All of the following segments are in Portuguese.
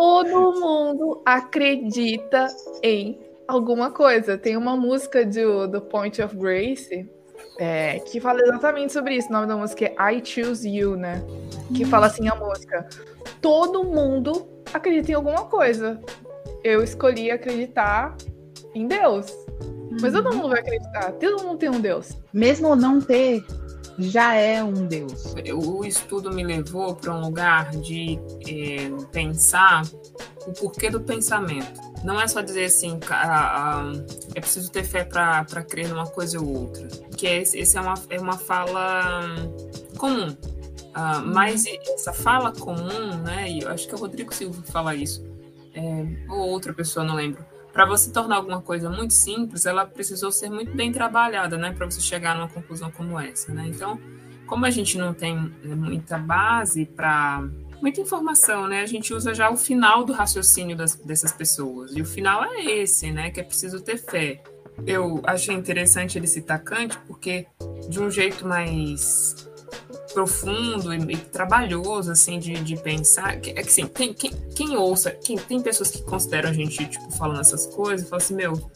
todo mundo acredita em alguma coisa. Tem uma música do, do Point of Grace é, que fala exatamente sobre isso. O nome da música é I Choose You, né? Que fala assim a música. Todo mundo acredita em alguma coisa. Eu escolhi acreditar em Deus. Mas todo uhum. mundo vai acreditar. Todo mundo tem um Deus. Mesmo não ter, já é um Deus. O estudo me levou para um lugar de é, pensar o porquê do pensamento. Não é só dizer assim, é preciso ter fé para crer numa coisa ou outra. Que é, esse é uma, é uma fala comum. Uh, mas essa fala comum, né? E eu acho que é o Rodrigo Silva que fala isso, é, ou outra pessoa, não lembro para você tornar alguma coisa muito simples, ela precisou ser muito bem trabalhada, né, para você chegar numa conclusão como essa, né? Então, como a gente não tem né, muita base para muita informação, né? A gente usa já o final do raciocínio das, dessas pessoas. E o final é esse, né? Que é preciso ter fé. Eu achei interessante ele citar Kant, porque de um jeito mais profundo e, e, trabalhoso, assim, de, de pensar. É que, assim, quem, quem, quem ouça, quem, tem pessoas que consideram a gente, tipo, falando essas coisas, falam assim, meu,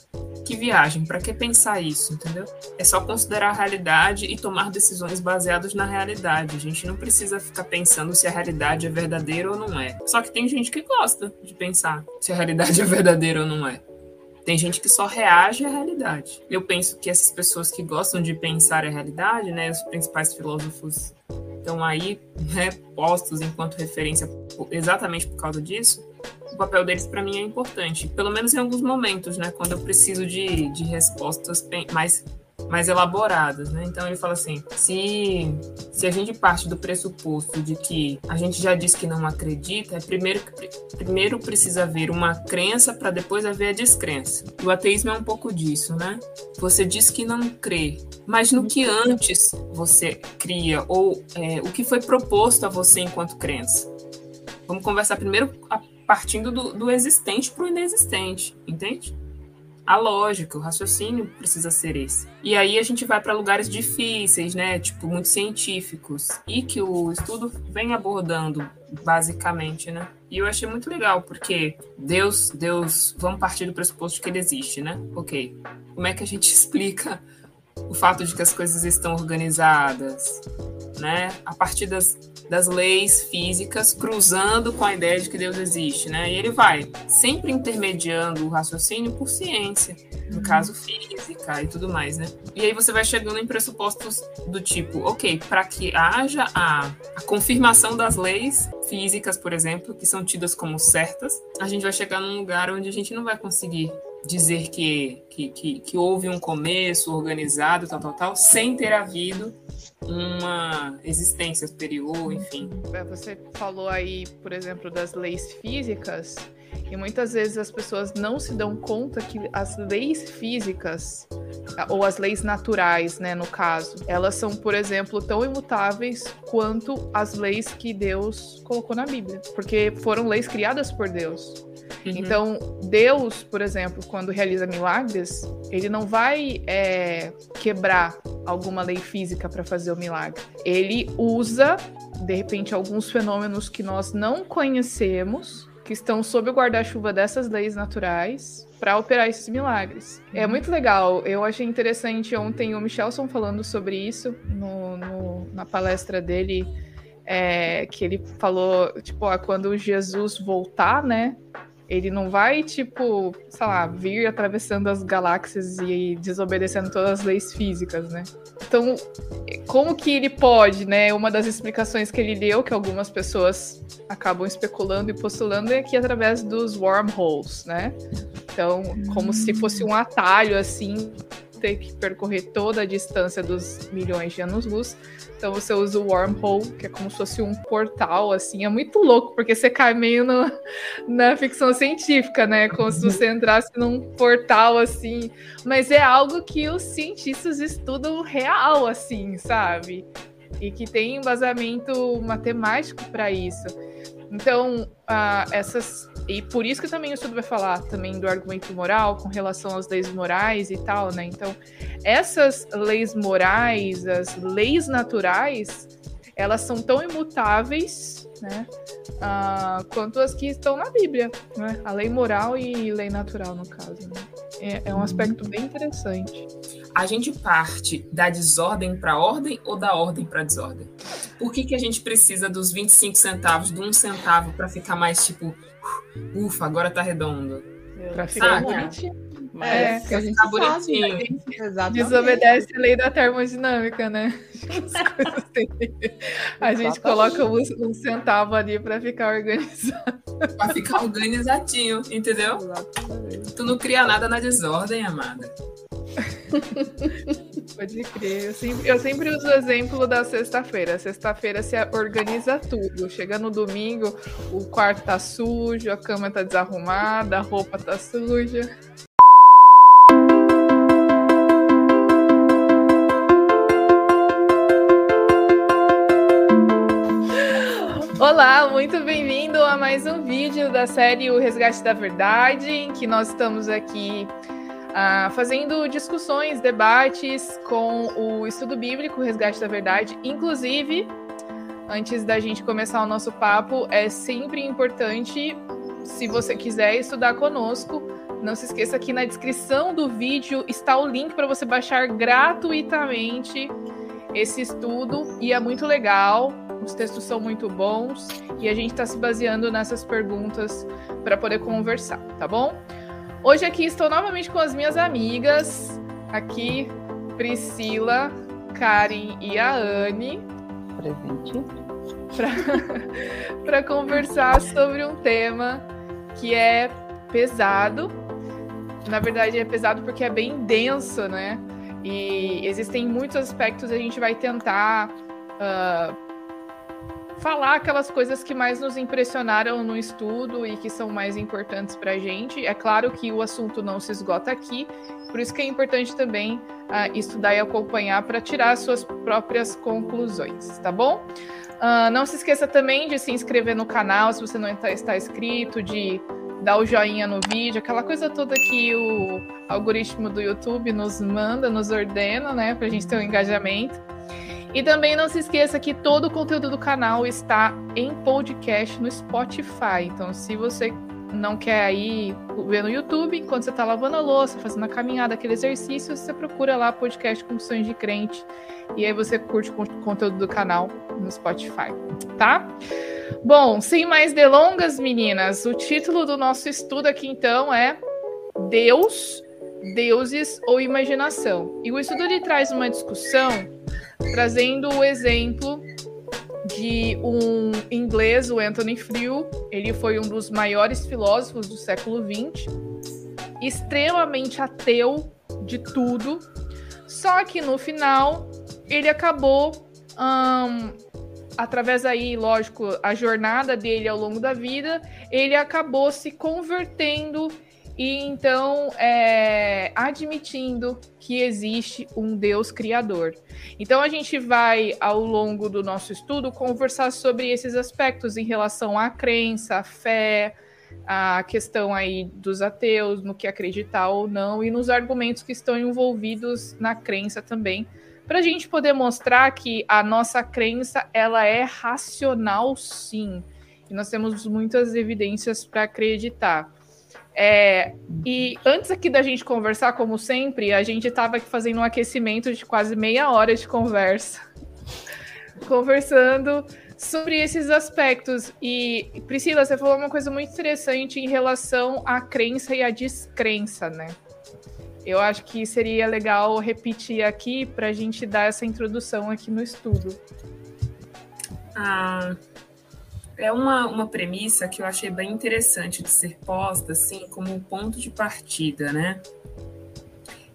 que viagem, para que pensar isso, entendeu? É só considerar a realidade e tomar decisões baseadas na realidade. A gente não precisa ficar pensando se a realidade é verdadeira ou não é. Só que tem gente que gosta de pensar se a realidade é verdadeira ou não é. Tem gente que só reage à realidade. Eu penso que essas pessoas que gostam de pensar a realidade, né, os principais filósofos estão aí né, postos enquanto referência exatamente por causa disso, o papel deles para mim é importante, pelo menos em alguns momentos, né, quando eu preciso de, de respostas mais mais elaboradas, né? Então ele fala assim: se, se a gente parte do pressuposto de que a gente já diz que não acredita, é primeiro, primeiro precisa haver uma crença para depois haver a descrença. O ateísmo é um pouco disso, né? Você diz que não crê, mas no que antes você cria, ou é, o que foi proposto a você enquanto crença. Vamos conversar primeiro a, partindo do, do existente para o inexistente, entende? A lógica, o raciocínio precisa ser esse. E aí a gente vai para lugares difíceis, né, tipo muito científicos, e que o estudo vem abordando basicamente, né? E eu achei muito legal porque Deus, Deus, vamos partir do pressuposto que ele existe, né? OK. Como é que a gente explica o fato de que as coisas estão organizadas, né? A partir das das leis físicas cruzando com a ideia de que Deus existe, né? E ele vai sempre intermediando o raciocínio por ciência, no caso física e tudo mais, né? E aí você vai chegando em pressupostos do tipo, ok, para que haja a, a confirmação das leis físicas, por exemplo, que são tidas como certas, a gente vai chegar num lugar onde a gente não vai conseguir dizer que, que, que, que, houve um começo organizado, tal, tal, tal, sem ter havido uma existência superior, enfim. É, você falou aí, por exemplo, das leis físicas, e muitas vezes as pessoas não se dão conta que as leis físicas, ou as leis naturais, né, no caso, elas são, por exemplo, tão imutáveis quanto as leis que Deus colocou na Bíblia, porque foram leis criadas por Deus. Uhum. Então, Deus, por exemplo, quando realiza milagres, ele não vai é, quebrar alguma lei física para fazer o milagre. Ele usa, de repente, alguns fenômenos que nós não conhecemos, que estão sob o guarda-chuva dessas leis naturais, para operar esses milagres. É uhum. Muito legal. Eu achei interessante ontem o Michelson falando sobre isso no, no na palestra dele. É, que ele falou, tipo, ó, quando Jesus voltar, né? Ele não vai, tipo, sei lá, vir atravessando as galáxias e desobedecendo todas as leis físicas, né? Então, como que ele pode, né? Uma das explicações que ele deu, que algumas pessoas acabam especulando e postulando, é que através dos wormholes, né? Então, como se fosse um atalho, assim, ter que percorrer toda a distância dos milhões de anos-luz então você usa o wormhole, que é como se fosse um portal, assim. É muito louco, porque você cai meio no, na ficção científica, né? Como se você entrasse num portal, assim. Mas é algo que os cientistas estudam real, assim, sabe? E que tem embasamento matemático para isso. Então, uh, essas. E por isso que também o estudo vai falar também do argumento moral com relação às leis morais e tal, né? Então, essas leis morais, as leis naturais, elas são tão imutáveis, né? uh, quanto as que estão na Bíblia, né? A lei moral e lei natural, no caso. Né? É, é um aspecto bem interessante. A gente parte da desordem para a ordem ou da ordem para a desordem? Por que, que a gente precisa dos 25 centavos, de um centavo, para ficar mais tipo, ufa, agora tá redondo? Pra ficar bonitinho. Mas é, que a gente tá bonitinho. Sabe, desobedece a lei da termodinâmica, né? a gente coloca um, um centavo ali para ficar organizado. Para ficar organizadinho, entendeu? Exatamente. Tu não cria nada na desordem, amada. Pode crer. Eu sempre, eu sempre uso o exemplo da sexta-feira. Sexta-feira se organiza tudo. Chega no domingo, o quarto tá sujo, a cama tá desarrumada, a roupa tá suja. Olá, muito bem-vindo a mais um vídeo da série O Resgate da Verdade, em que nós estamos aqui uh, fazendo discussões, debates com o estudo bíblico Resgate da Verdade. Inclusive, antes da gente começar o nosso papo, é sempre importante, se você quiser estudar conosco, não se esqueça que na descrição do vídeo está o link para você baixar gratuitamente esse estudo e é muito legal os textos são muito bons e a gente está se baseando nessas perguntas para poder conversar, tá bom? Hoje aqui estou novamente com as minhas amigas, aqui Priscila, Karen e a Anne. Presente. Para conversar sobre um tema que é pesado. Na verdade, é pesado porque é bem denso, né? E existem muitos aspectos, a gente vai tentar uh, falar aquelas coisas que mais nos impressionaram no estudo e que são mais importantes para a gente. É claro que o assunto não se esgota aqui, por isso que é importante também uh, estudar e acompanhar para tirar suas próprias conclusões, tá bom? Uh, não se esqueça também de se inscrever no canal se você não tá, está inscrito, de dar o joinha no vídeo, aquela coisa toda que o algoritmo do YouTube nos manda, nos ordena, né, para a gente ter um engajamento. E também não se esqueça que todo o conteúdo do canal está em podcast no Spotify. Então, se você não quer aí ver no YouTube, enquanto você está lavando a louça, fazendo a caminhada, aquele exercício, você procura lá podcast Confissões de Crente. E aí você curte o conteúdo do canal no Spotify, tá? Bom, sem mais delongas, meninas, o título do nosso estudo aqui então é Deus, Deuses ou Imaginação. E o estudo ele traz uma discussão trazendo o exemplo de um inglês, o Anthony Flew. Ele foi um dos maiores filósofos do século XX, extremamente ateu de tudo. Só que no final ele acabou, através aí, lógico, a jornada dele ao longo da vida, ele acabou se convertendo e então é, admitindo que existe um Deus criador. Então a gente vai, ao longo do nosso estudo, conversar sobre esses aspectos em relação à crença, à fé, a questão aí dos ateus, no que acreditar ou não, e nos argumentos que estão envolvidos na crença também, para a gente poder mostrar que a nossa crença ela é racional sim. E nós temos muitas evidências para acreditar. É, e antes aqui da gente conversar, como sempre, a gente estava aqui fazendo um aquecimento de quase meia hora de conversa, conversando sobre esses aspectos. E Priscila, você falou uma coisa muito interessante em relação à crença e à descrença, né? Eu acho que seria legal repetir aqui para a gente dar essa introdução aqui no estudo. Ah, é uma, uma premissa que eu achei bem interessante de ser posta, assim, como um ponto de partida, né?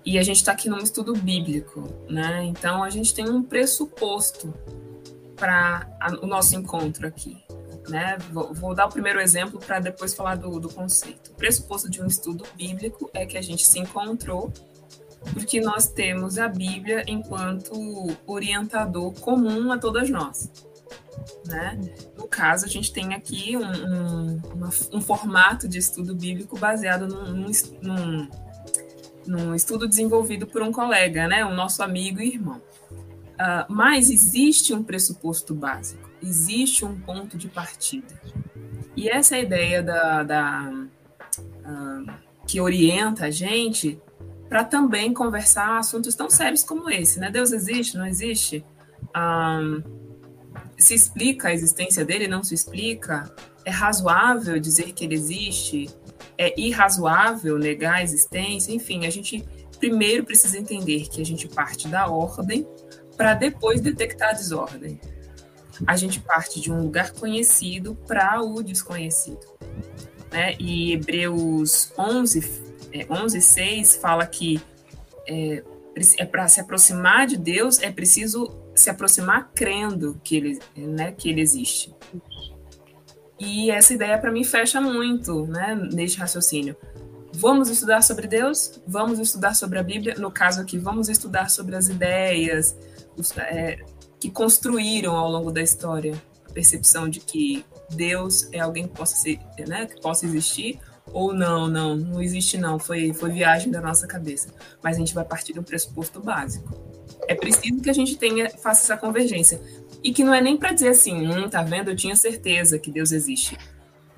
E a gente está aqui num estudo bíblico, né? Então a gente tem um pressuposto para o nosso encontro aqui, né? Vou, vou dar o primeiro exemplo para depois falar do, do conceito. O pressuposto de um estudo bíblico é que a gente se encontrou porque nós temos a Bíblia enquanto orientador comum a todas nós. Né? No caso, a gente tem aqui um, um, uma, um formato de estudo bíblico baseado num, num, num, estudo desenvolvido por um colega, né? o nosso amigo e irmão. Uh, mas existe um pressuposto básico. existe um ponto de partida. E essa é a ideia da, da uh, que orienta a gente para também conversar assuntos tão sérios como esse, né? Deus existe, não existe? Um, se explica a existência dele, não se explica? É razoável dizer que ele existe? É irrazoável negar a existência? Enfim, a gente primeiro precisa entender que a gente parte da ordem para depois detectar a desordem. A gente parte de um lugar conhecido para o desconhecido. Né? E Hebreus 11, é, 11, 6 fala que é, é para se aproximar de Deus é preciso se aproximar crendo que ele, né, que ele existe. E essa ideia para mim fecha muito, né, neste raciocínio. Vamos estudar sobre Deus, vamos estudar sobre a Bíblia. No caso aqui, vamos estudar sobre as ideias os, é, que construíram ao longo da história a percepção de que Deus é alguém que possa ser, né, que possa existir, ou não, não, não existe não, foi, foi viagem da nossa cabeça. Mas a gente vai partir de um pressuposto básico. É preciso que a gente tenha, faça essa convergência. E que não é nem para dizer assim, hum, tá vendo, eu tinha certeza que Deus existe.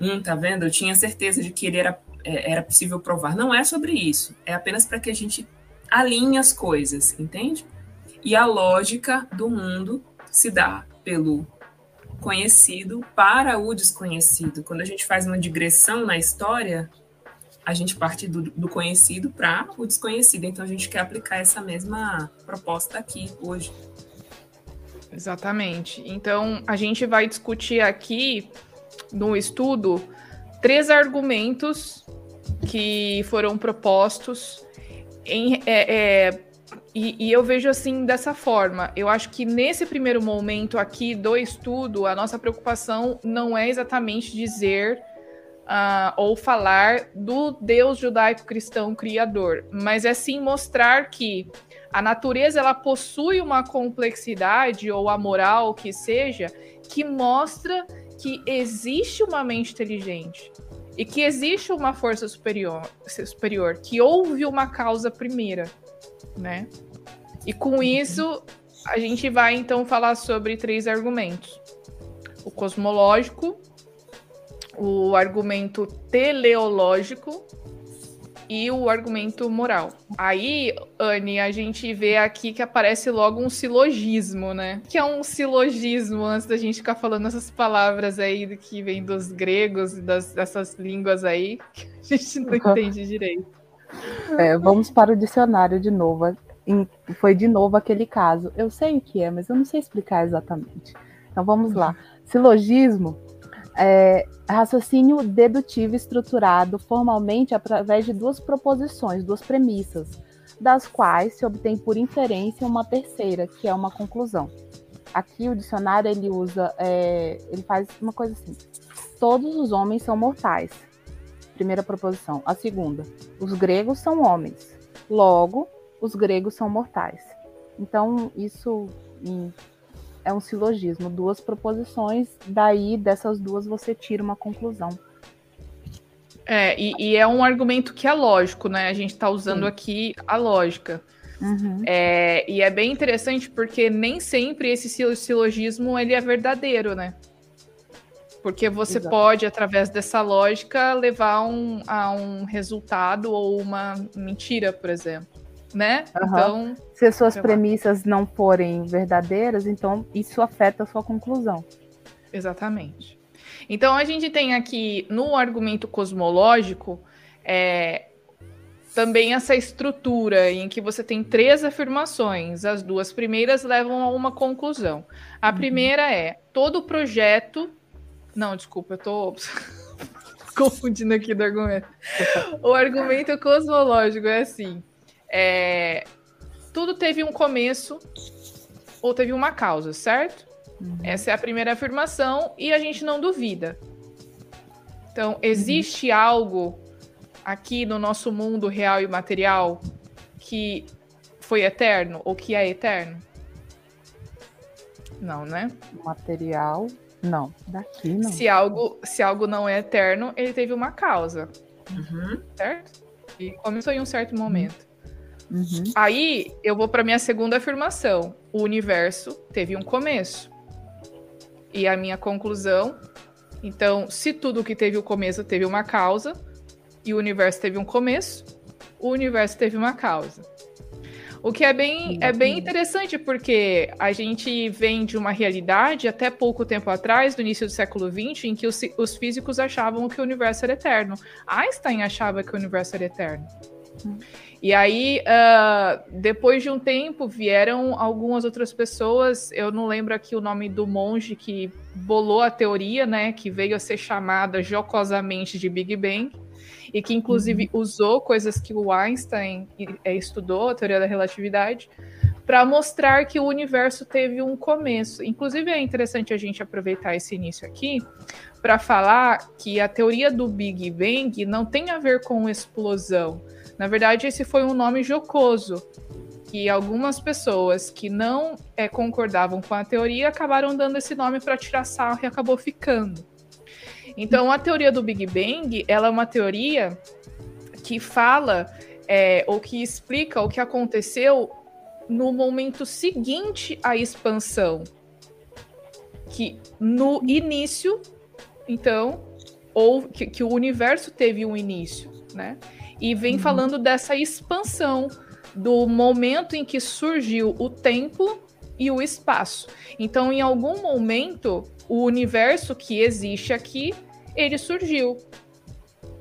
Hum, tá vendo, eu tinha certeza de que ele era, é, era possível provar. Não é sobre isso. É apenas para que a gente alinhe as coisas, entende? E a lógica do mundo se dá pelo conhecido para o desconhecido. Quando a gente faz uma digressão na história, a gente parte do, do conhecido para o desconhecido. Então a gente quer aplicar essa mesma proposta aqui hoje. Exatamente. Então a gente vai discutir aqui no estudo três argumentos que foram propostos em, é, é, e, e, eu vejo assim dessa forma. Eu acho que nesse primeiro momento aqui do estudo, a nossa preocupação não é exatamente dizer uh, ou falar do Deus judaico-cristão criador, mas é sim mostrar que a natureza ela possui uma complexidade ou a moral que seja que mostra que existe uma mente inteligente e que existe uma força superior, superior que houve uma causa primeira né? E com isso, a gente vai então falar sobre três argumentos: o cosmológico, o argumento teleológico e o argumento moral. Aí, Anne, a gente vê aqui que aparece logo um silogismo, né? Que é um silogismo, antes da gente ficar falando essas palavras aí que vem dos gregos e das, dessas línguas aí, que a gente não entende direito. É, vamos para o dicionário de novo. Foi de novo aquele caso. Eu sei o que é, mas eu não sei explicar exatamente. Então vamos lá. Silogismo é raciocínio dedutivo estruturado formalmente através de duas proposições, duas premissas, das quais se obtém por inferência uma terceira, que é uma conclusão. Aqui o dicionário ele usa, é, ele faz uma coisa assim: todos os homens são mortais primeira proposição. A segunda, os gregos são homens. Logo, os gregos são mortais. Então, isso é um silogismo, duas proposições, daí dessas duas você tira uma conclusão. É, e, e é um argumento que é lógico, né? A gente está usando Sim. aqui a lógica. Uhum. É, e é bem interessante porque nem sempre esse silogismo ele é verdadeiro, né? Porque você Exato. pode, através dessa lógica, levar um, a um resultado ou uma mentira, por exemplo. Né? Uhum. Então. Se as suas premissas não forem verdadeiras, então isso afeta a sua conclusão. Exatamente. Então a gente tem aqui no argumento cosmológico é, também essa estrutura em que você tem três afirmações. As duas primeiras levam a uma conclusão. A uhum. primeira é: todo projeto não, desculpa, eu tô confundindo aqui do argumento. O argumento cosmológico é assim: é... tudo teve um começo ou teve uma causa, certo? Uhum. Essa é a primeira afirmação e a gente não duvida. Então, existe uhum. algo aqui no nosso mundo real e material que foi eterno ou que é eterno? Não, né? Material não, daqui não. Se algo, se algo não é eterno, ele teve uma causa. Uhum. Certo? E começou em um certo momento. Uhum. Aí eu vou para minha segunda afirmação. O universo teve um começo. e a minha conclusão. Então, se tudo que teve o começo teve uma causa, e o universo teve um começo, o universo teve uma causa. O que é bem, é bem interessante, porque a gente vem de uma realidade até pouco tempo atrás, do início do século XX, em que os, os físicos achavam que o universo era eterno. Einstein achava que o universo era eterno. E aí, uh, depois de um tempo, vieram algumas outras pessoas. Eu não lembro aqui o nome do monge que bolou a teoria, né? Que veio a ser chamada jocosamente de Big Bang e que inclusive uhum. usou coisas que o Einstein é, estudou, a teoria da relatividade, para mostrar que o universo teve um começo. Inclusive é interessante a gente aproveitar esse início aqui para falar que a teoria do Big Bang não tem a ver com explosão. Na verdade, esse foi um nome jocoso que algumas pessoas que não é, concordavam com a teoria acabaram dando esse nome para tirar sarro e acabou ficando. Então, a teoria do Big Bang, ela é uma teoria que fala é, ou que explica o que aconteceu no momento seguinte à expansão. Que no início, então, ou que, que o universo teve um início, né? E vem uhum. falando dessa expansão do momento em que surgiu o tempo e o espaço. Então, em algum momento, o universo que existe aqui, ele surgiu.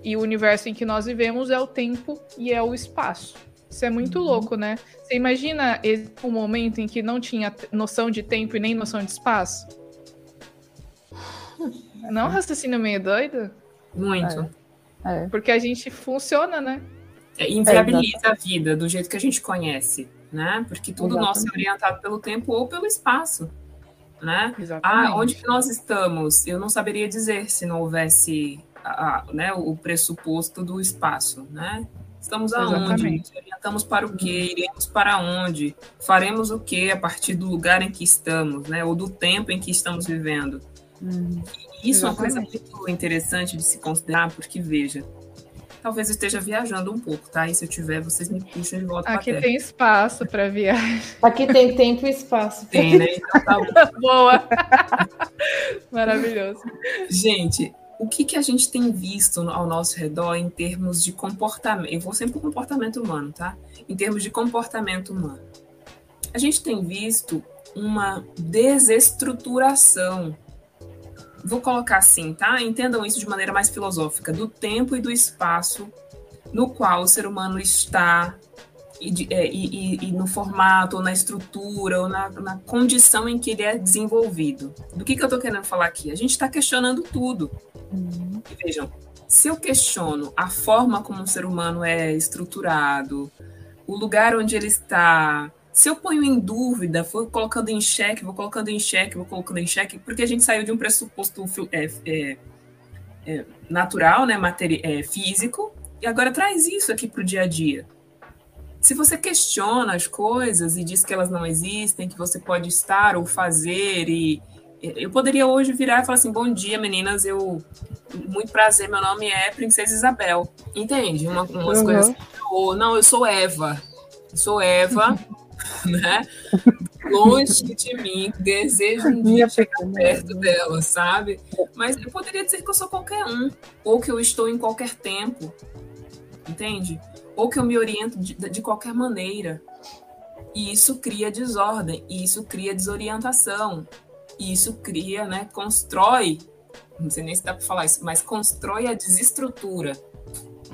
E o universo em que nós vivemos é o tempo e é o espaço. Isso é muito uhum. louco, né? Você imagina um momento em que não tinha noção de tempo e nem noção de espaço? Não raciocínio meio doido? Muito. É. Porque a gente funciona, né? É, inviabiliza é, a vida do jeito que a gente conhece, né? Porque tudo exatamente. nosso é orientado pelo tempo ou pelo espaço né? Ah, onde que nós estamos? Eu não saberia dizer se não houvesse a, a, né, o pressuposto do espaço, né? Estamos aonde? Orientamos para o quê? Iremos para onde? Faremos o quê a partir do lugar em que estamos, né? Ou do tempo em que estamos vivendo. Hum, isso exatamente. é uma coisa muito interessante de se considerar, porque veja, Talvez eu esteja viajando um pouco, tá? E se eu tiver, vocês me puxam de volta Aqui tem espaço para viagem. Aqui tem tempo e espaço. Tem, né? Então tá Boa! Maravilhoso. Gente, o que, que a gente tem visto ao nosso redor em termos de comportamento? Eu vou sempre para o comportamento humano, tá? Em termos de comportamento humano. A gente tem visto uma desestruturação vou colocar assim, tá? Entendam isso de maneira mais filosófica, do tempo e do espaço no qual o ser humano está e, é, e, e, e, no formato, ou na estrutura, ou na, na, condição em que ele é desenvolvido. Do que, que eu estou querendo falar aqui? A gente está questionando tudo. Uhum. vejam, se eu questiono a forma como um ser humano é estruturado, o lugar onde ele está, se eu ponho em dúvida, vou colocando em xeque, vou colocando em xeque, vou colocando em xeque, porque a gente saiu de um pressuposto é, é, é, natural, né, materi é, físico, e agora traz isso aqui para o dia a dia. Se você questiona as coisas e diz que elas não existem, que você pode estar ou fazer, e eu poderia hoje virar e falar assim: bom dia, meninas, eu. Muito prazer, meu nome é Princesa Isabel. Entende? Uma, umas uhum. coisas. Ou, não, eu sou Eva. Eu sou Eva. né? Longe de mim, desejo um dia chegar perto dela, sabe? Mas eu poderia dizer que eu sou qualquer um, ou que eu estou em qualquer tempo, entende? Ou que eu me oriento de, de qualquer maneira. E isso cria desordem, e isso cria desorientação, e isso cria, né, constrói, não sei nem se dá para falar isso, mas constrói a desestrutura.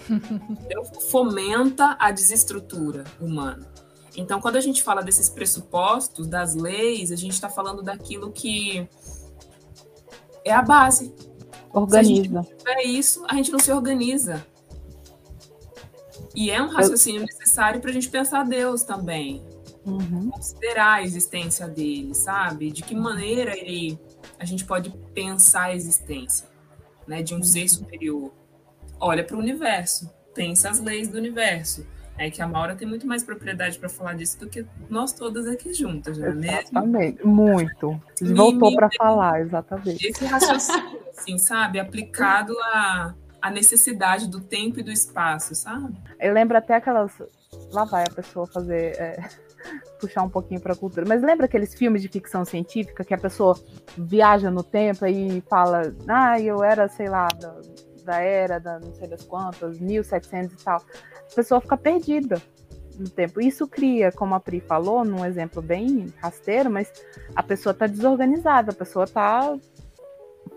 Fomenta a desestrutura humana. Então, quando a gente fala desses pressupostos, das leis, a gente está falando daquilo que é a base. Organiza. Gente isso, a gente não se organiza. E é um raciocínio Eu... necessário para a gente pensar Deus também. Uhum. Considerar a existência dele, sabe? De que maneira ele, a gente pode pensar a existência né, de um ser uhum. superior. Olha para o universo, pensa as leis do universo é que a Maura tem muito mais propriedade para falar disso do que nós todas aqui juntas, não é mesmo? Exatamente, muito. Voltou para falar, exatamente. Esse raciocínio, assim, sabe, aplicado à, à necessidade do tempo e do espaço, sabe? Eu lembro até aquelas. Lá vai a pessoa fazer. É puxar um pouquinho para a cultura. Mas lembra aqueles filmes de ficção científica que a pessoa viaja no tempo e fala, ah, eu era, sei lá, da, da era, da não sei das quantas, 1700 e tal. A pessoa fica perdida no tempo. Isso cria, como a Pri falou, num exemplo bem rasteiro, mas a pessoa está desorganizada, a pessoa está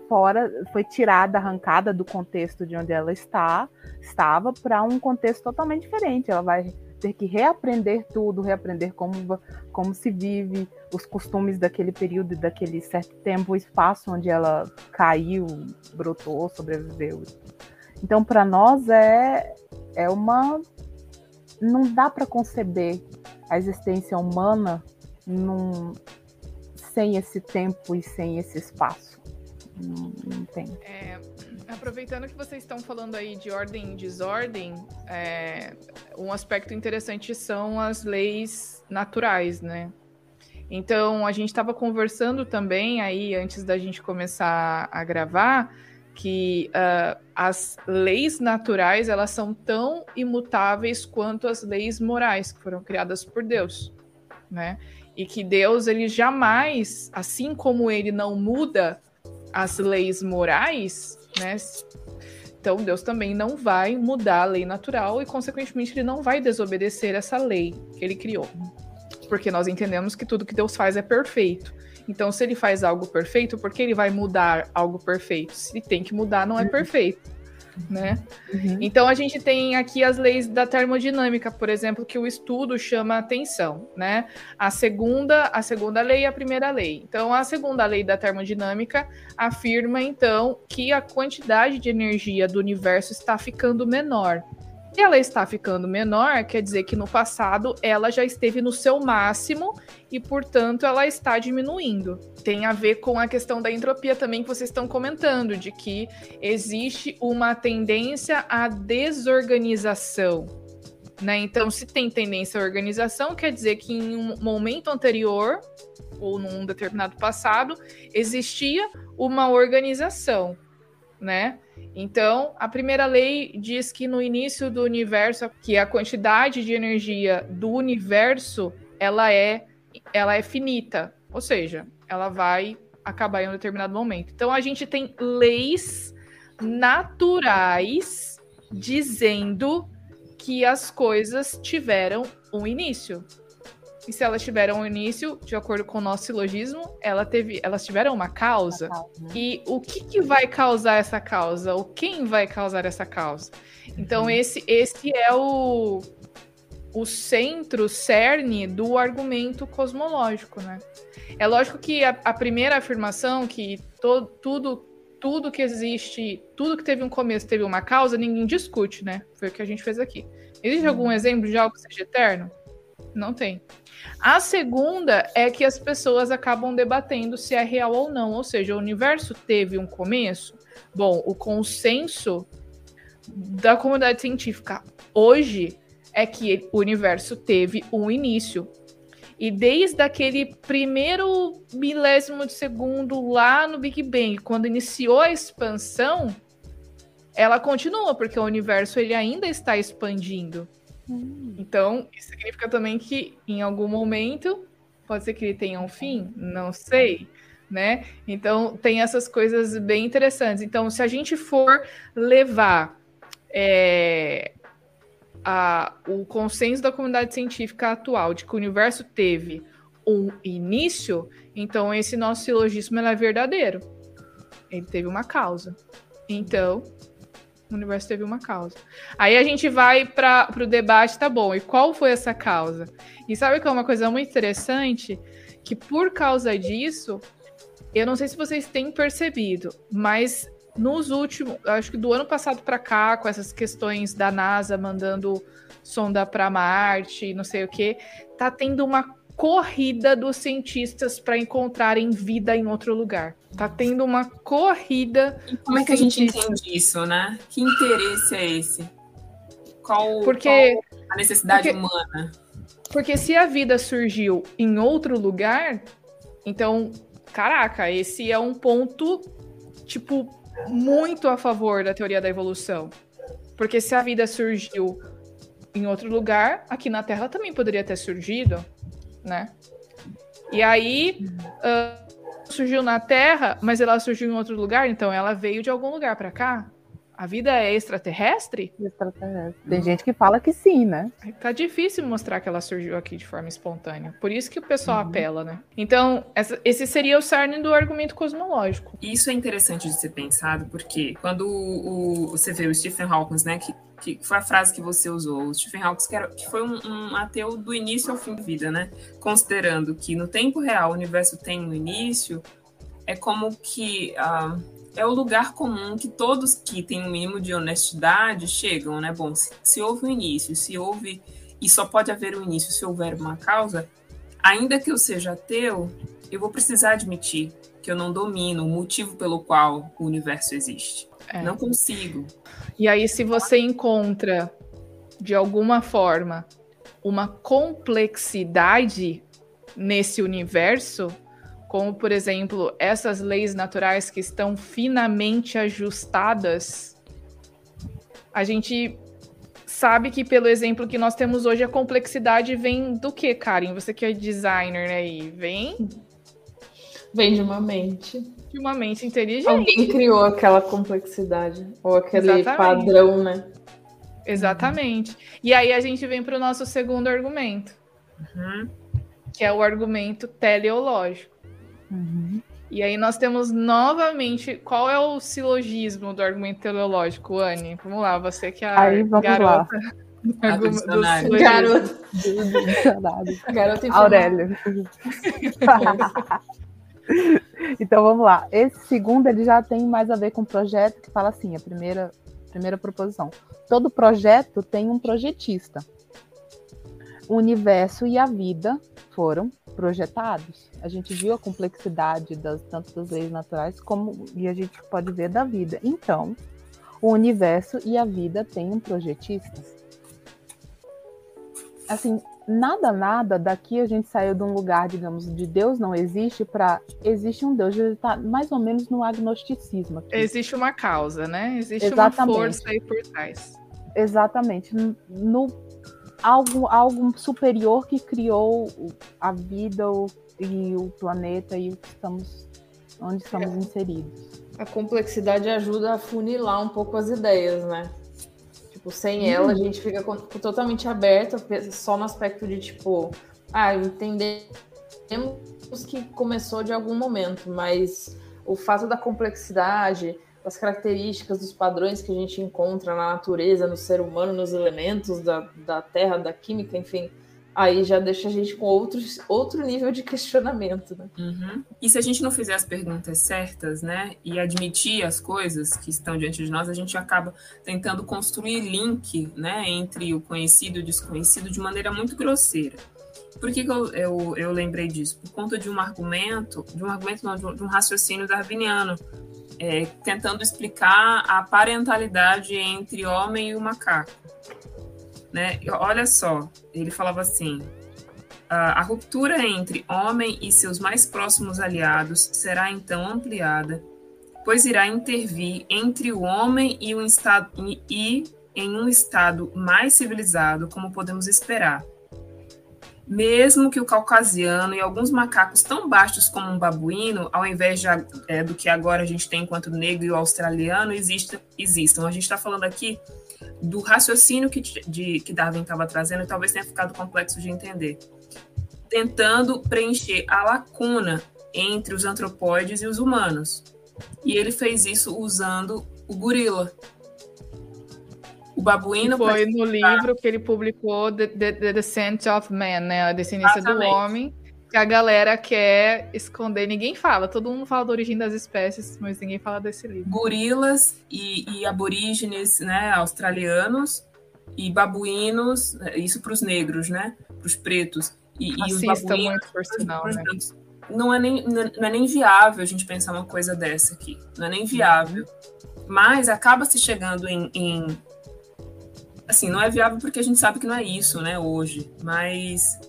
fora, foi tirada, arrancada do contexto de onde ela está, estava para um contexto totalmente diferente. Ela vai ter que reaprender tudo, reaprender como, como se vive, os costumes daquele período, daquele certo tempo, o espaço onde ela caiu, brotou, sobreviveu. Então, para nós é, é uma. Não dá para conceber a existência humana num, sem esse tempo e sem esse espaço. Não, não tem. É, aproveitando que vocês estão falando aí de ordem e desordem, é, um aspecto interessante são as leis naturais, né? Então, a gente estava conversando também aí, antes da gente começar a gravar, que uh, as leis naturais, elas são tão imutáveis quanto as leis morais que foram criadas por Deus, né? E que Deus, ele jamais, assim como ele não muda as leis morais, né? Então Deus também não vai mudar a lei natural e, consequentemente, ele não vai desobedecer essa lei que ele criou. Porque nós entendemos que tudo que Deus faz é perfeito. Então, se ele faz algo perfeito, por que ele vai mudar algo perfeito? Se tem que mudar, não é uhum. perfeito né? Uhum. Então a gente tem aqui as leis da termodinâmica, por exemplo, que o estudo chama atenção, né? A segunda, a segunda lei e a primeira lei. Então a segunda lei da termodinâmica afirma então que a quantidade de energia do universo está ficando menor. Se ela está ficando menor, quer dizer que no passado ela já esteve no seu máximo e, portanto, ela está diminuindo. Tem a ver com a questão da entropia também que vocês estão comentando, de que existe uma tendência à desorganização. Né? Então, se tem tendência à organização, quer dizer que em um momento anterior, ou num determinado passado, existia uma organização, né? Então, a primeira lei diz que no início do universo, que a quantidade de energia do universo, ela é ela é finita, ou seja, ela vai acabar em um determinado momento. Então, a gente tem leis naturais dizendo que as coisas tiveram um início. E se elas tiveram um início, de acordo com o nosso silogismo, ela teve, elas tiveram uma causa. Uma causa né? E o que, que vai causar essa causa? Ou quem vai causar essa causa? Então, uhum. esse, esse é o, o centro, o cerne do argumento cosmológico, né? É lógico que a, a primeira afirmação, que to, tudo tudo que existe, tudo que teve um começo teve uma causa, ninguém discute, né? Foi o que a gente fez aqui. Existe algum uhum. exemplo de algo que seja eterno? Não tem. A segunda é que as pessoas acabam debatendo se é real ou não, ou seja, o universo teve um começo. Bom, o consenso da comunidade científica hoje é que o universo teve um início. E desde aquele primeiro milésimo de segundo lá no Big Bang, quando iniciou a expansão, ela continua, porque o universo ele ainda está expandindo. Hum. Então, isso significa também que em algum momento pode ser que ele tenha um fim, não sei, né? Então, tem essas coisas bem interessantes. Então, se a gente for levar é, a, o consenso da comunidade científica atual de que o universo teve um início, então esse nosso silogismo é verdadeiro. Ele teve uma causa. Então, o universo teve uma causa. Aí a gente vai para o debate, tá bom, e qual foi essa causa? E sabe que é uma coisa muito interessante? Que por causa disso, eu não sei se vocês têm percebido, mas nos últimos, acho que do ano passado para cá, com essas questões da NASA mandando sonda para Marte, não sei o que, tá tendo uma corrida dos cientistas para encontrarem vida em outro lugar. Tá tendo uma corrida. E como é que a gente entende isso, né? Que interesse é esse? Qual, porque, qual a necessidade porque, humana? Porque se a vida surgiu em outro lugar, então, caraca, esse é um ponto, tipo, muito a favor da teoria da evolução. Porque se a vida surgiu em outro lugar, aqui na Terra também poderia ter surgido né? E aí uh, surgiu na Terra, mas ela surgiu em outro lugar, então ela veio de algum lugar para cá. A vida é extraterrestre? Extraterrestre. Tem gente que fala que sim, né? Tá difícil mostrar que ela surgiu aqui de forma espontânea. Por isso que o pessoal uhum. apela, né? Então, essa, esse seria o cerne do argumento cosmológico. Isso é interessante de ser pensado, porque quando o, o, você vê o Stephen Hawking, né, que que foi a frase que você usou, o Stephen Hawking, que, era, que foi um, um, ateu do início ao fim da vida, né? Considerando que no tempo real o universo tem um início, é como que uh, é o lugar comum que todos que têm um mínimo de honestidade chegam, né? Bom, se, se houve um início, se houve. E só pode haver um início se houver uma causa, ainda que eu seja ateu, eu vou precisar admitir que eu não domino o motivo pelo qual o universo existe. É. Não consigo. E aí, se você encontra, de alguma forma, uma complexidade nesse universo, como, por exemplo, essas leis naturais que estão finamente ajustadas, a gente sabe que, pelo exemplo que nós temos hoje, a complexidade vem do que, Karen? Você que é designer aí, vem? Vem de uma mente de uma mente inteligente. Alguém criou aquela complexidade, ou aquele Exatamente. padrão, né? Exatamente. E aí a gente vem para o nosso segundo argumento, uhum. que é o argumento teleológico. Uhum. E aí nós temos novamente. Qual é o silogismo do argumento teleológico, Anne? Vamos lá, você que é a aí, vamos garota. Lá. Do. Garota Aurélio. então vamos lá. Esse segundo ele já tem mais a ver com o projeto que fala assim, a primeira, primeira proposição. Todo projeto tem um projetista. O universo e a vida foram projetados. A gente viu a complexidade das tanto das leis naturais como e a gente pode ver da vida. Então, o universo e a vida têm um projetista. Assim, nada, nada, daqui a gente saiu de um lugar, digamos, de Deus não existe para existe um Deus. Ele está mais ou menos no agnosticismo. Aqui. Existe uma causa, né? Existe Exatamente. uma força aí por trás. Exatamente. No, algo, algo superior que criou a vida o, e o planeta e o que estamos, onde estamos é. inseridos. A complexidade ajuda a funilar um pouco as ideias, né? Tipo, sem ela, a uhum. gente fica totalmente aberto, só no aspecto de, tipo, ah, entendemos que começou de algum momento, mas o fato da complexidade, das características, dos padrões que a gente encontra na natureza, no ser humano, nos elementos da, da terra, da química, enfim, aí já deixa a gente com outros, outro nível de questionamento, né? Uhum. E se a gente não fizer as perguntas certas, né, e admitir as coisas que estão diante de nós, a gente acaba tentando construir link, né, entre o conhecido e o desconhecido de maneira muito grosseira. Por que, que eu, eu, eu, lembrei disso? Por conta de um argumento, de um argumento não, de um, de um raciocínio darwiniano, é, tentando explicar a parentalidade entre homem e o macaco. Né? Olha só, ele falava assim: a, a ruptura entre homem e seus mais próximos aliados será então ampliada, pois irá intervir entre o homem e, o estado, e, e em um estado mais civilizado, como podemos esperar. Mesmo que o caucasiano e alguns macacos tão baixos como um babuíno, ao invés de, é, do que agora a gente tem enquanto negro e o australiano, exista, existam. A gente está falando aqui do raciocínio que, de, que Darwin estava trazendo, e talvez tenha ficado complexo de entender. Tentando preencher a lacuna entre os antropóides e os humanos. E ele fez isso usando o gorila. O babuíno. Foi no livro que ele publicou The, The, The Descent of Man, né? A descendência do homem que a galera quer esconder. Ninguém fala, todo mundo fala da origem das espécies, mas ninguém fala desse livro. Gorilas e, e aborígenes né, australianos e babuínos, isso para os negros, né? Para os pretos. E, e os babuínos, muito, por sinal, né? Não é, nem, não é nem viável a gente pensar uma coisa dessa aqui. Não é nem viável. Mas acaba se chegando em, em assim, não é viável porque a gente sabe que não é isso, né, hoje. Mas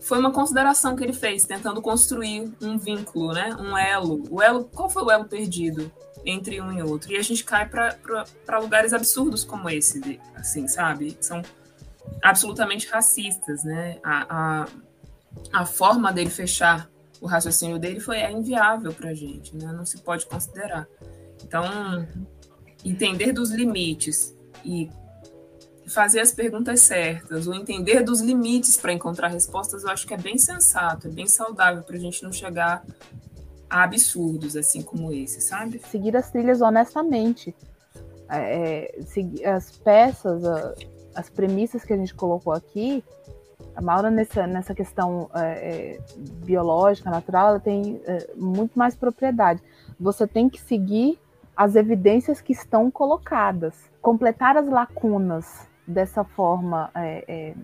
foi uma consideração que ele fez, tentando construir um vínculo, né? Um elo. O elo, qual foi o elo perdido entre um e outro? E a gente cai para lugares absurdos como esse, assim, sabe? São absolutamente racistas, né? A, a, a forma dele fechar o raciocínio dele foi é inviável para a gente, né? não se pode considerar. Então, entender dos limites e fazer as perguntas certas, o entender dos limites para encontrar respostas, eu acho que é bem sensato, é bem saudável para a gente não chegar a absurdos assim como esse, sabe? Seguir as trilhas honestamente. É, é seguir as peças, as premissas que a gente colocou aqui, a Maura nessa, nessa questão é, é, biológica, natural, ela tem é, muito mais propriedade. Você tem que seguir as evidências que estão colocadas, completar as lacunas dessa forma é, é,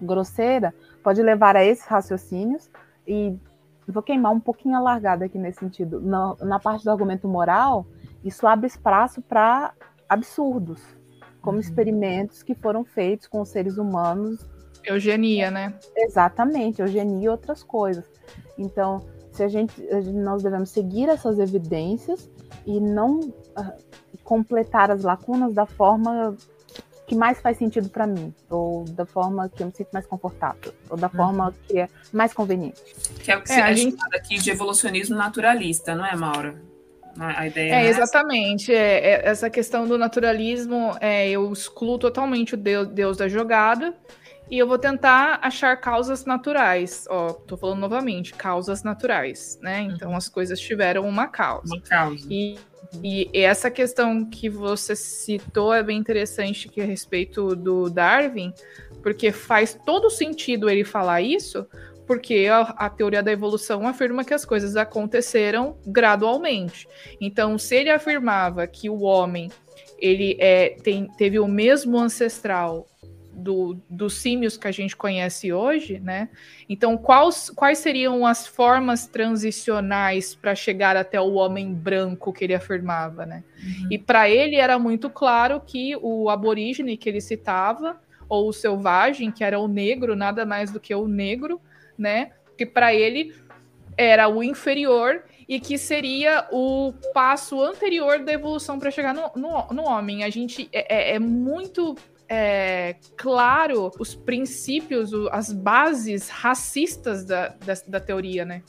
grosseira pode levar a esses raciocínios e vou queimar um pouquinho a largada aqui nesse sentido. Na, na parte do argumento moral, isso abre espaço para absurdos, como uhum. experimentos que foram feitos com seres humanos. Eugenia, né? Exatamente, eugenia e outras coisas. Então, se a gente, nós devemos seguir essas evidências e não uh, completar as lacunas da forma que mais faz sentido para mim, ou da forma que eu me sinto mais confortável, ou da forma uhum. que é mais conveniente. Que é o que é, a gente chamado aqui de evolucionismo naturalista, não é, Maura? A ideia é, é exatamente. É, é, essa questão do naturalismo, é, eu excluo totalmente o Deus, Deus da jogada e eu vou tentar achar causas naturais. Ó, tô falando novamente, causas naturais, né? Então uhum. as coisas tiveram uma causa. Uma causa. E e essa questão que você citou é bem interessante que é a respeito do Darwin, porque faz todo sentido ele falar isso, porque a, a, teoria da evolução afirma que as coisas aconteceram gradualmente. Então, se ele afirmava que o homem ele é, tem, teve o mesmo ancestral do, dos símios que a gente conhece hoje, né? Então, quais, quais seriam as formas transicionais para chegar até o homem branco que ele afirmava, né? Uhum. E para ele era muito claro que o aborígene que ele citava, ou o selvagem, que era o negro, nada mais do que o negro, né? Que para ele era o inferior e que seria o passo anterior da evolução para chegar no, no, no, homem. A gente é, é, é muito é, claro os princípios, as bases racistas da, da, da, teoria, né?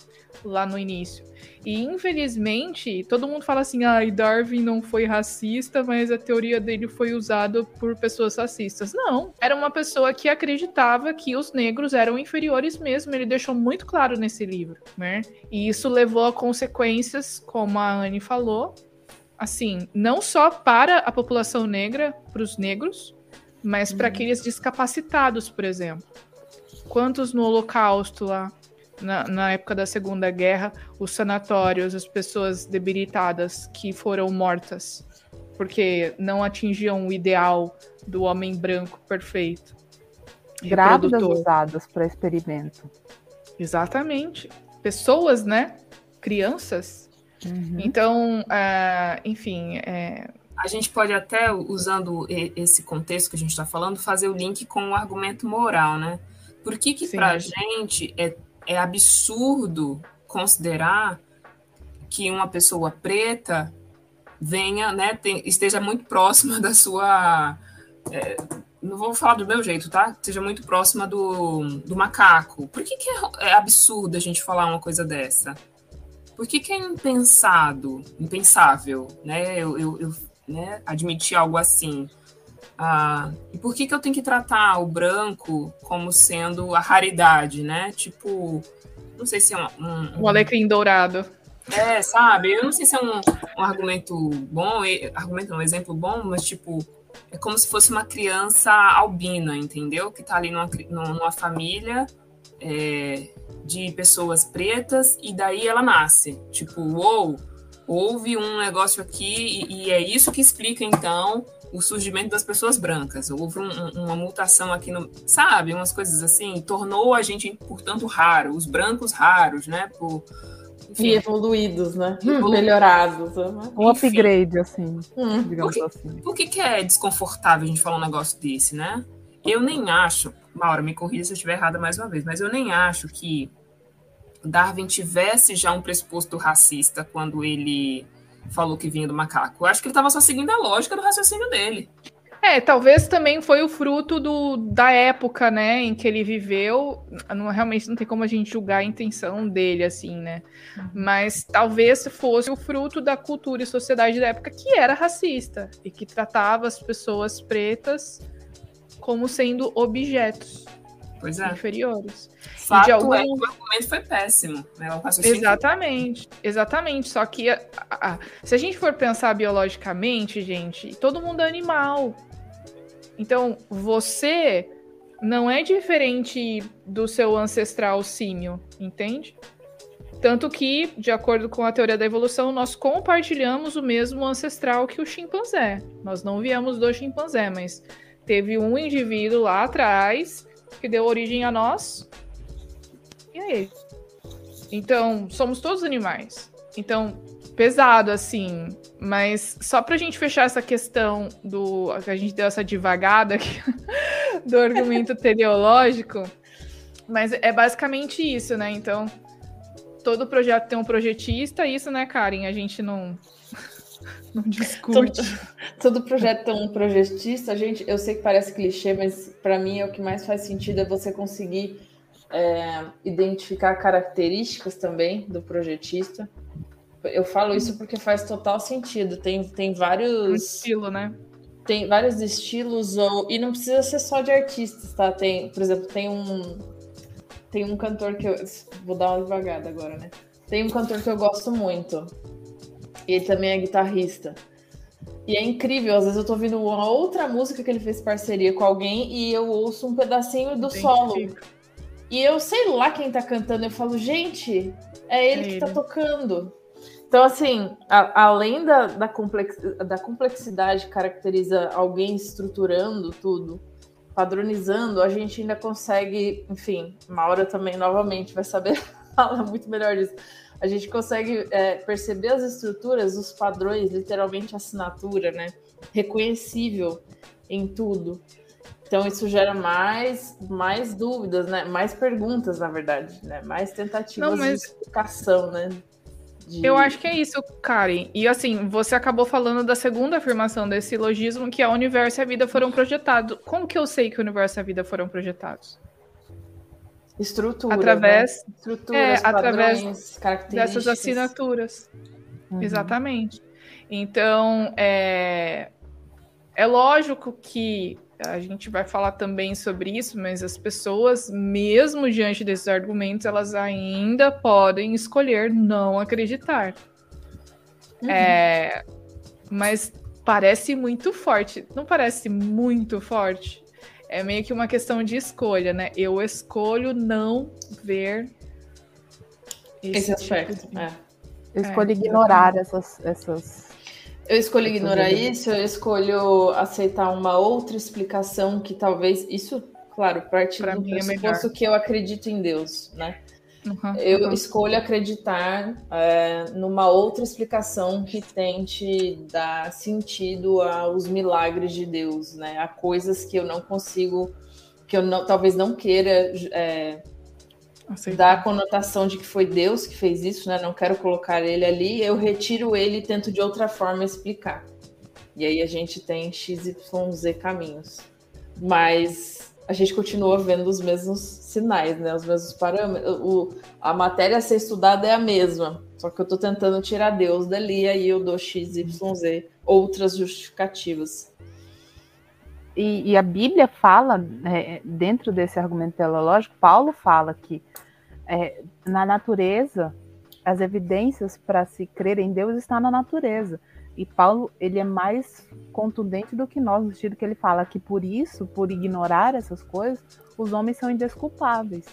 Lá no início. E infelizmente, todo mundo fala assim: ah, Darwin não foi racista, mas a teoria dele foi usada por pessoas racistas. Não, era uma pessoa que acreditava que os negros eram inferiores mesmo. Ele deixou muito claro nesse livro, né? E isso levou a consequências, como a Anne falou, assim, não só para a população negra, para os negros, mas uhum. para aqueles descapacitados, por exemplo. Quantos no Holocausto lá, na, na, época da Segunda Guerra, os sanatórios, as pessoas debilitadas que foram mortas porque não atingiam o ideal do homem branco perfeito. Grávidas usadas para experimento. Exatamente. Pessoas, né? Crianças. Uhum. Então, uh, enfim, é, a gente pode até, usando esse contexto que a gente está falando, fazer o link com o argumento moral, né? Por que, que para a gente é, é absurdo considerar que uma pessoa preta venha, né, tem, esteja muito próxima da sua. É, não vou falar do meu jeito, tá? Seja muito próxima do, do macaco. Por que, que é, é absurdo a gente falar uma coisa dessa? Por que, que é impensado, impensável, né? Eu, eu, eu né, admitir algo assim. Ah, e por que, que eu tenho que tratar o branco como sendo a raridade, né? Tipo, não sei se é um. um o alecrim dourado. É, sabe? Eu não sei se é um, um argumento bom, argumento, um exemplo bom, mas tipo, é como se fosse uma criança albina, entendeu? Que tá ali numa, numa família é, de pessoas pretas e daí ela nasce. Tipo, uou! Wow, houve um negócio aqui e, e, é isso que explica então o surgimento das pessoas brancas. Houve um, um, uma mutação aqui no, sabe, umas coisas assim, tornou a gente portanto raro, os brancos raros, né, por enfim, e evoluídos, né? Evoluídos. Melhorados. Né? Um upgrade, assim, hum. digamos por que, assim. Por que, que é desconfortável a gente falar um negócio desse, né? Eu nem acho, Maura, me corrija se eu estiver errada mais uma vez, mas eu nem acho que Darwin tivesse já um pressuposto racista quando ele falou que vinha do macaco. Eu acho que ele estava só seguindo a lógica do raciocínio dele. É, talvez também foi o fruto do, da época, né, em que ele viveu. Não, realmente não tem como a gente julgar a intenção dele, assim, né? Mas talvez fosse o fruto da cultura e sociedade da época que era racista e que tratava as pessoas pretas como sendo objetos pois é. inferiores. Fato algum... é que o argumento foi péssimo. Né? Exatamente, exatamente. Só que a, a, se a gente for pensar biologicamente, gente, todo mundo é animal. Então, você não é diferente do seu ancestral símio, entende? Tanto que, de acordo com a teoria da evolução, nós compartilhamos o mesmo ancestral que o chimpanzé. Nós não viemos do chimpanzé, mas teve um indivíduo lá atrás que deu origem a nós. E aí? Então, somos todos animais. Então, pesado, assim. Mas só pra gente fechar essa questão do. que a gente deu essa devagada aqui do argumento teleológico. Mas é basicamente isso, né? Então, todo projeto tem um projetista, isso, né, Karen? A gente não. Não discute. Todo, todo, projeto tem um projetista. Gente, eu sei que parece clichê, mas para mim é o que mais faz sentido é você conseguir é, identificar características também do projetista. Eu falo isso porque faz total sentido. Tem, tem vários. Um estilo, né? Tem vários estilos, ou... e não precisa ser só de artistas, tá? Tem, por exemplo, tem um. Tem um cantor que eu. Vou dar uma devagada agora, né? Tem um cantor que eu gosto muito. E ele também é guitarrista. E é incrível, às vezes eu tô ouvindo uma outra música que ele fez parceria com alguém e eu ouço um pedacinho do solo. E eu sei lá quem tá cantando, eu falo, gente, é ele é que tá ele. tá tocando. Então, assim, a, além da, da, complex, da complexidade que caracteriza alguém estruturando tudo, padronizando, a gente ainda consegue, enfim, Maura também novamente vai saber falar muito melhor disso. A gente consegue é, perceber as estruturas, os padrões, literalmente assinatura, né? Reconhecível em tudo. Então isso gera mais, mais dúvidas, né? Mais perguntas, na verdade, né? Mais tentativas Não, mas... de explicação, né? De... Eu acho que é isso, Karen. E assim, você acabou falando da segunda afirmação desse silogismo, que é o universo e a vida foram projetados. Como que eu sei que o universo e a vida foram projetados? Estrutura. Através, né? Estruturas, é, através dessas assinaturas. Uhum. Exatamente. Então, é, é lógico que a gente vai falar também sobre isso, mas as pessoas, mesmo diante desses argumentos, elas ainda podem escolher não acreditar. Uhum. É, mas parece muito forte. Não parece muito forte? É meio que uma questão de escolha, né? Eu escolho não ver esse, esse aspecto. Tipo de... é. Eu escolho é, ignorar essas, essas eu escolho ignorar isso, eu escolho aceitar uma outra explicação que talvez. Isso, claro, parte pra do é pressuposto é que eu acredito em Deus, né? Uhum, eu uhum. escolho acreditar é, numa outra explicação que tente dar sentido aos milagres de Deus, né? A coisas que eu não consigo, que eu não, talvez não queira é, dá a conotação de que foi Deus que fez isso, né? Não quero colocar ele ali, eu retiro ele e tento de outra forma explicar. E aí a gente tem XYZ caminhos. Mas a gente continua vendo os mesmos sinais, né? Os mesmos parâmetros. O, a matéria a ser estudada é a mesma. Só que eu estou tentando tirar Deus dali, aí eu dou XYZ, outras justificativas. E, e, a Bíblia fala, é, dentro desse argumento teológico, Paulo fala que é, na natureza, as evidências para se crer em Deus estão na natureza. E Paulo, ele é mais contundente do que nós, no sentido que ele fala que por isso, por ignorar essas coisas, os homens são indesculpáveis.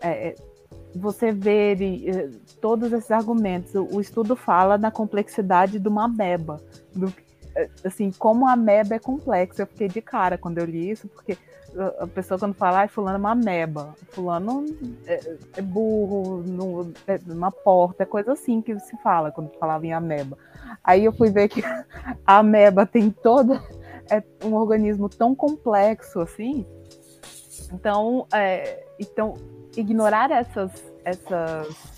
É, é você vê ele, todos esses argumentos, o, estudo fala na complexidade de uma ameba, do, assim, como a ameba é complexa. Eu fiquei de cara quando eu li isso, porque a pessoa quando fala, ah, fulano é uma ameba, fulano é, é burro, no, é uma porta, é coisa assim que se fala quando falava em ameba. Aí eu fui ver que a ameba tem toda é um organismo tão complexo assim. Então, é, então ignorar essas, essas,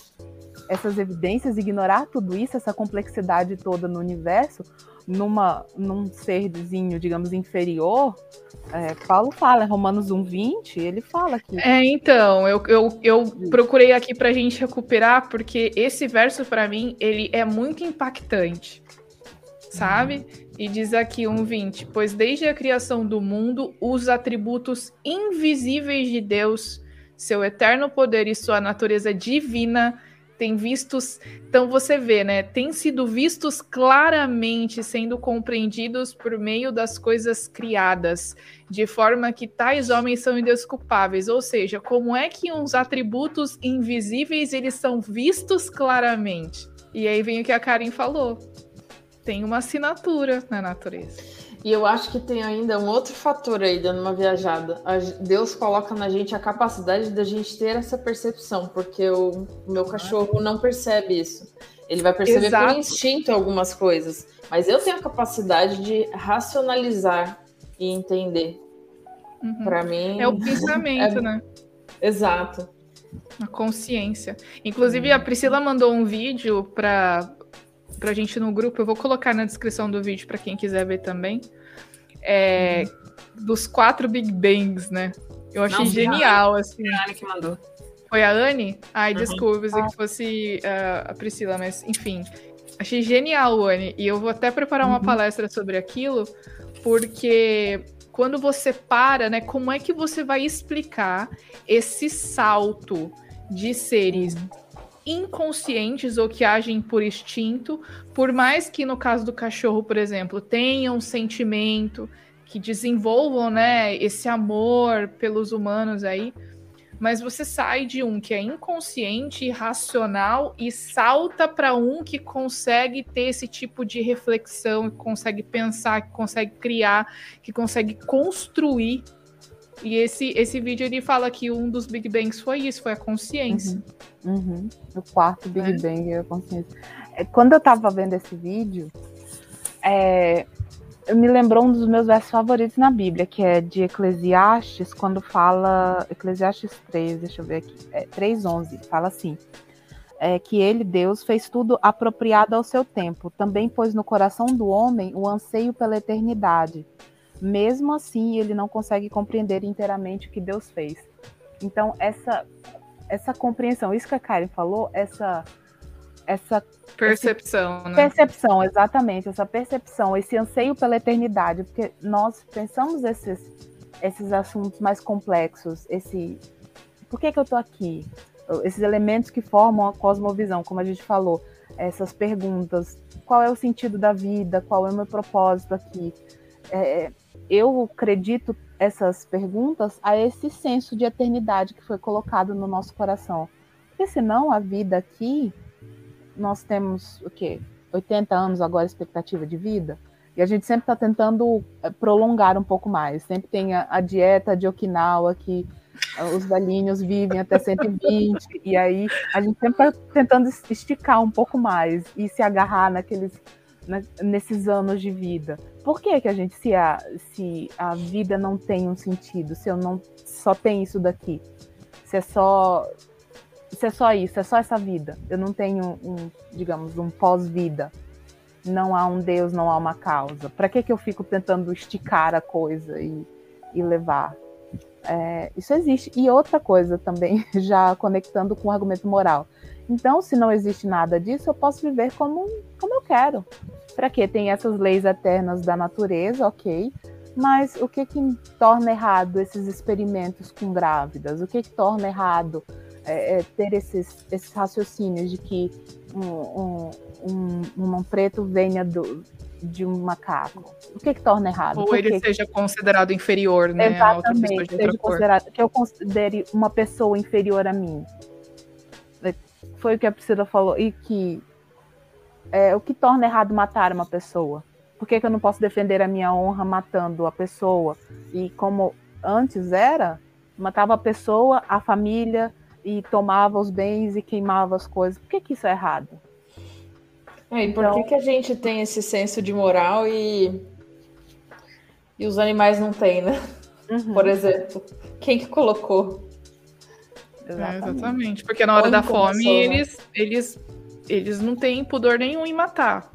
essas evidências, ignorar tudo isso, essa complexidade toda no universo, numa, num serzinho, digamos, inferior, é, Paulo fala, em Romanos 1,20, ele fala que. É, então, eu, eu, eu procurei aqui para a gente recuperar, porque esse verso, para mim, ele é muito impactante, sabe? Uhum. E diz aqui 1,20: Pois desde a criação do mundo, os atributos invisíveis de Deus, seu eterno poder e sua natureza divina tem vistos. Então você vê, né? Tem sido vistos claramente, sendo compreendidos por meio das coisas criadas, de forma que tais homens são indesculpáveis. Ou seja, como é que uns atributos invisíveis eles são vistos claramente? E aí vem o que a Karen falou. Tem uma assinatura na natureza. E eu acho que tem ainda um outro fator aí, dando uma viajada. Deus coloca na gente a capacidade da gente ter essa percepção, porque o meu cachorro não percebe isso. Ele vai perceber Exato. por instinto algumas coisas. Mas eu tenho a capacidade de racionalizar e entender. Uhum. Para mim. É o pensamento, é... né? Exato. A consciência. Inclusive, a Priscila mandou um vídeo para pra gente no grupo. Eu vou colocar na descrição do vídeo para quem quiser ver também. É. Dos quatro Big Bangs, né? Eu achei genial, a assim. Foi a Anne que mandou. Foi a Anne? Ai, uhum. desculpa, pensei que fosse uh, a Priscila, mas enfim. Achei genial, Anne. E eu vou até preparar uma uhum. palestra sobre aquilo, porque quando você para, né, como é que você vai explicar esse salto de seres inconscientes ou que agem por instinto, por mais que no caso do cachorro, por exemplo, tenham um sentimento, que desenvolvam, né, esse amor pelos humanos aí, mas você sai de um que é inconsciente, irracional e salta para um que consegue ter esse tipo de reflexão, que consegue pensar, que consegue criar, que consegue construir e esse, esse vídeo ele fala que um dos Big Bangs foi isso, foi a consciência. Uhum. Uhum. O quarto Big é. Bang é a consciência. É, quando eu tava vendo esse vídeo, é, me lembrou um dos meus versos favoritos na Bíblia, que é de Eclesiastes, quando fala. Eclesiastes 3, deixa eu ver aqui. É, 3,11, fala assim. É, que ele, Deus, fez tudo apropriado ao seu tempo. Também pôs no coração do homem o anseio pela eternidade mesmo assim ele não consegue compreender inteiramente o que Deus fez. Então essa essa compreensão, isso que a Karen falou, essa essa percepção, né? Percepção, exatamente, essa percepção, esse anseio pela eternidade, porque nós pensamos esses esses assuntos mais complexos, esse por que que eu tô aqui? Esses elementos que formam a cosmovisão, como a gente falou, essas perguntas, qual é o sentido da vida, qual é o meu propósito aqui? É, eu acredito essas perguntas a esse senso de eternidade que foi colocado no nosso coração. Porque senão a vida aqui, nós temos o quê? 80 anos agora expectativa de vida? E a gente sempre está tentando eh, prolongar um pouco mais. Sempre tem a, a dieta de Okinawa que eh, os velhinhos vivem até 120, e aí a gente sempre está tentando esticar um pouco mais e se agarrar naqueles né, nesses anos de vida. Por que, que a gente, se a, se a vida não tem um sentido, se eu não só tem isso daqui, se é só se é só isso, é só essa vida, eu não tenho um, digamos, um pós-vida, não há um Deus, não há uma causa. Para que que eu fico tentando esticar a coisa e, e levar? É, isso existe. E outra coisa também, já conectando com o argumento moral. Então, se não existe nada disso, eu posso viver como, como eu quero. Para quê? Tem essas leis eternas da natureza, ok. Mas o que que torna errado esses experimentos com grávidas? O que que torna errado é, é, ter esses, esses raciocínios de que um, um, um, um preto venha do, de um macaco? O que que torna errado? Ou ele seja considerado inferior, né? Exatamente, seja considerado, que eu considere uma pessoa inferior a mim foi o que a Priscila falou, e que é, o que torna errado matar uma pessoa? Por que, que eu não posso defender a minha honra matando a pessoa? E como antes era, matava a pessoa, a família, e tomava os bens e queimava as coisas. Por que, que isso é errado? É, e por então... que, que a gente tem esse senso de moral e, e os animais não têm, né? Uhum. Por exemplo, quem que colocou? Exatamente. É, exatamente. Porque na hora da fome, eles, eles, eles não têm pudor nenhum em matar.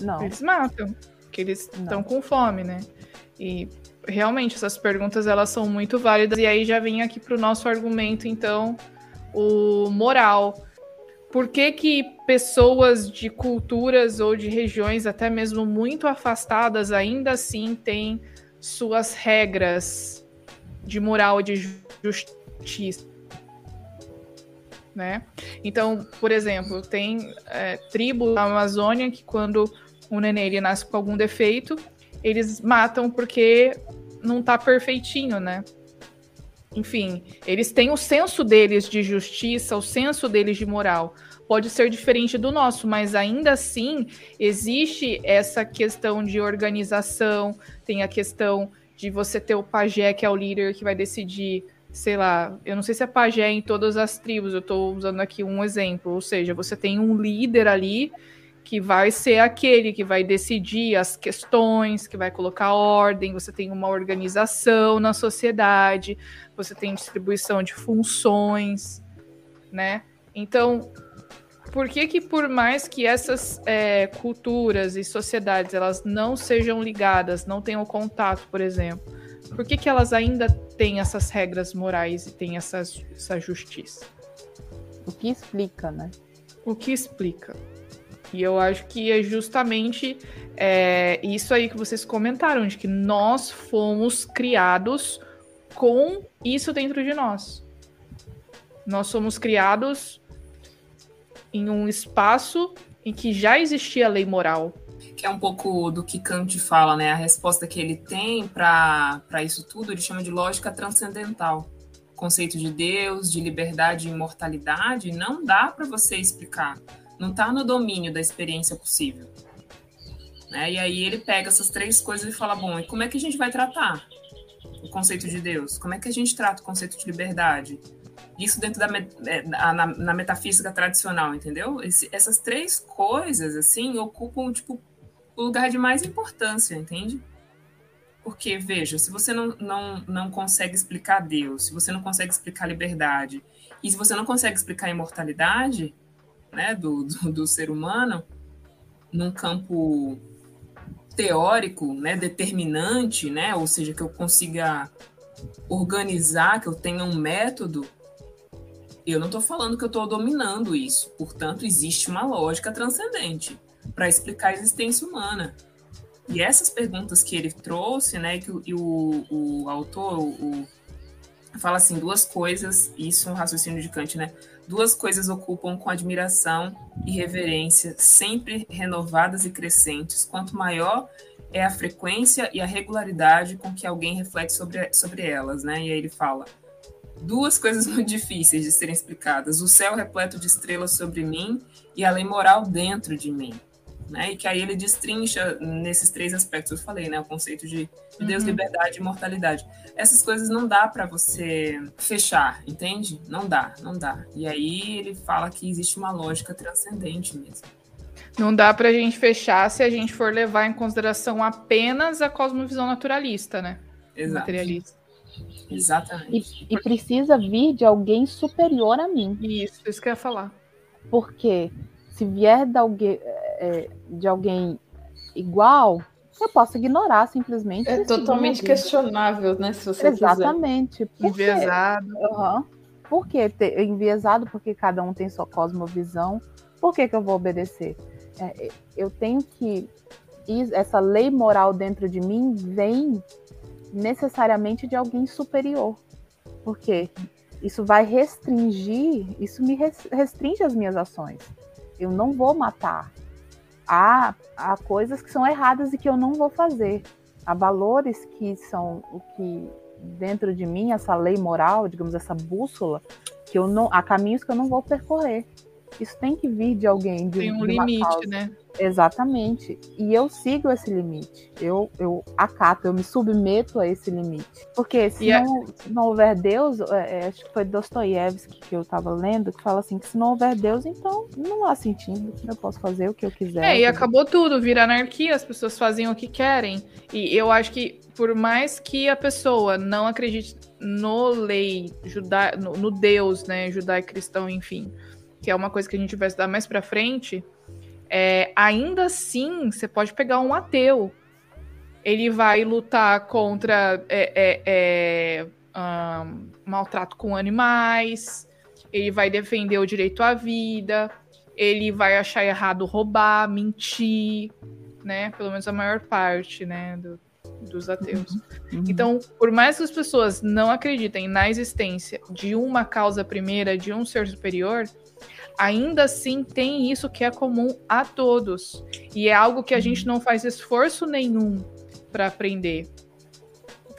Não. Eles matam, porque eles estão com fome, né? E realmente essas perguntas elas são muito válidas e aí já vem aqui para o nosso argumento então o moral por que, que pessoas de culturas ou de regiões até mesmo muito afastadas ainda assim têm suas regras de moral e de justiça? Né? Então, por exemplo, tem é, tribo na Amazônia que quando o neném ele nasce com algum defeito, eles matam porque não tá perfeitinho, né? Enfim, eles têm o senso deles de justiça, o senso deles de moral. Pode ser diferente do nosso, mas ainda assim existe essa questão de organização, tem a questão de você ter o pajé, que é o líder que vai decidir, sei lá, eu não sei se é pajé em todas as tribos, eu estou usando aqui um exemplo, ou seja, você tem um líder ali que vai ser aquele que vai decidir as questões, que vai colocar ordem, você tem uma organização na sociedade, você tem distribuição de funções, né? Então, por que que por mais que essas é, culturas e sociedades elas não sejam ligadas, não tenham contato, por exemplo, por que que elas ainda têm essas regras morais e têm essa, essa justiça? O que explica, né? O que explica? E eu acho que é justamente é, isso aí que vocês comentaram, de que nós fomos criados com isso dentro de nós. Nós somos criados em um espaço em que já existia a lei moral. Que é um pouco do que Kant fala, né? A resposta que ele tem para isso tudo, ele chama de lógica transcendental. Conceito de Deus, de liberdade e imortalidade, não dá para você explicar não está no domínio da experiência possível. Né? E aí ele pega essas três coisas e fala: bom, e como é que a gente vai tratar o conceito de Deus? Como é que a gente trata o conceito de liberdade? Isso dentro da é, na, metafísica tradicional, entendeu? Essas três coisas assim ocupam tipo o lugar de mais importância, entende? Porque, veja, se você não, não, não consegue explicar Deus, se você não consegue explicar liberdade, e se você não consegue explicar a imortalidade, né, do, do, do ser humano num campo teórico, né, determinante, né, ou seja, que eu consiga organizar, que eu tenha um método, eu não estou falando que eu estou dominando isso. Portanto, existe uma lógica transcendente para explicar a existência humana. E essas perguntas que ele trouxe, né, que o, o, o autor o, fala assim duas coisas, isso é um raciocínio de Kant, né? duas coisas ocupam com admiração e reverência, sempre renovadas e crescentes. Quanto maior é a frequência e a regularidade com que alguém reflete sobre, sobre elas, né? E aí ele fala: duas coisas muito difíceis de serem explicadas: o céu repleto de estrelas sobre mim e a lei moral dentro de mim né? E que aí ele destrincha nesses três aspectos eu falei, né? O conceito de, Deus, uhum. liberdade e imortalidade. Essas coisas não dá para você fechar, entende? Não dá, não dá. E aí ele fala que existe uma lógica transcendente mesmo. Não dá para a gente fechar se a gente for levar em consideração apenas a cosmovisão naturalista, né? Exato. Materialista. Exatamente. E, e, precisa vir de alguém superior a mim. Isso, isso que eu ia falar. Porque se vier de alguém, é, de alguém igual, eu posso ignorar simplesmente. É totalmente questionável, né? Se você Exatamente. Quiser. Enviesado. Uhum. Por que ter, enviesado? Porque cada um tem sua cosmovisão. Por que, que eu vou obedecer? É, eu tenho que. Essa lei moral dentro de mim vem necessariamente de alguém superior. Porque isso vai restringir, isso me restringe as minhas ações eu não vou matar. Há, há coisas que são erradas e que eu não vou fazer. Há valores que são o que dentro de mim, essa lei moral, digamos, essa bússola, que eu não, há caminhos que eu não vou percorrer. Isso tem que vir de alguém. De, tem um de limite, causa. né? Exatamente. E eu sigo esse limite. Eu, eu acato, eu me submeto a esse limite. Porque se, não, se não houver Deus, é, é, acho que foi Dostoiévski que eu estava lendo, que fala assim: que se não houver Deus, então não há sentido. Eu posso fazer o que eu quiser. É, e acabou tudo, vira anarquia, as pessoas fazem o que querem. E eu acho que, por mais que a pessoa não acredite no lei, juda, no, no Deus, né, judaico-cristão, enfim, que é uma coisa que a gente vai estudar mais para frente é, ainda assim, você pode pegar um ateu. Ele vai lutar contra é, é, é um, maltrato com animais, ele vai defender o direito à vida, ele vai achar errado roubar, mentir, né? Pelo menos a maior parte, né? Do, dos ateus. Uhum. Então, por mais que as pessoas não acreditem na existência de uma causa primeira, de um ser superior, ainda assim tem isso que é comum a todos. E é algo que a gente não faz esforço nenhum para aprender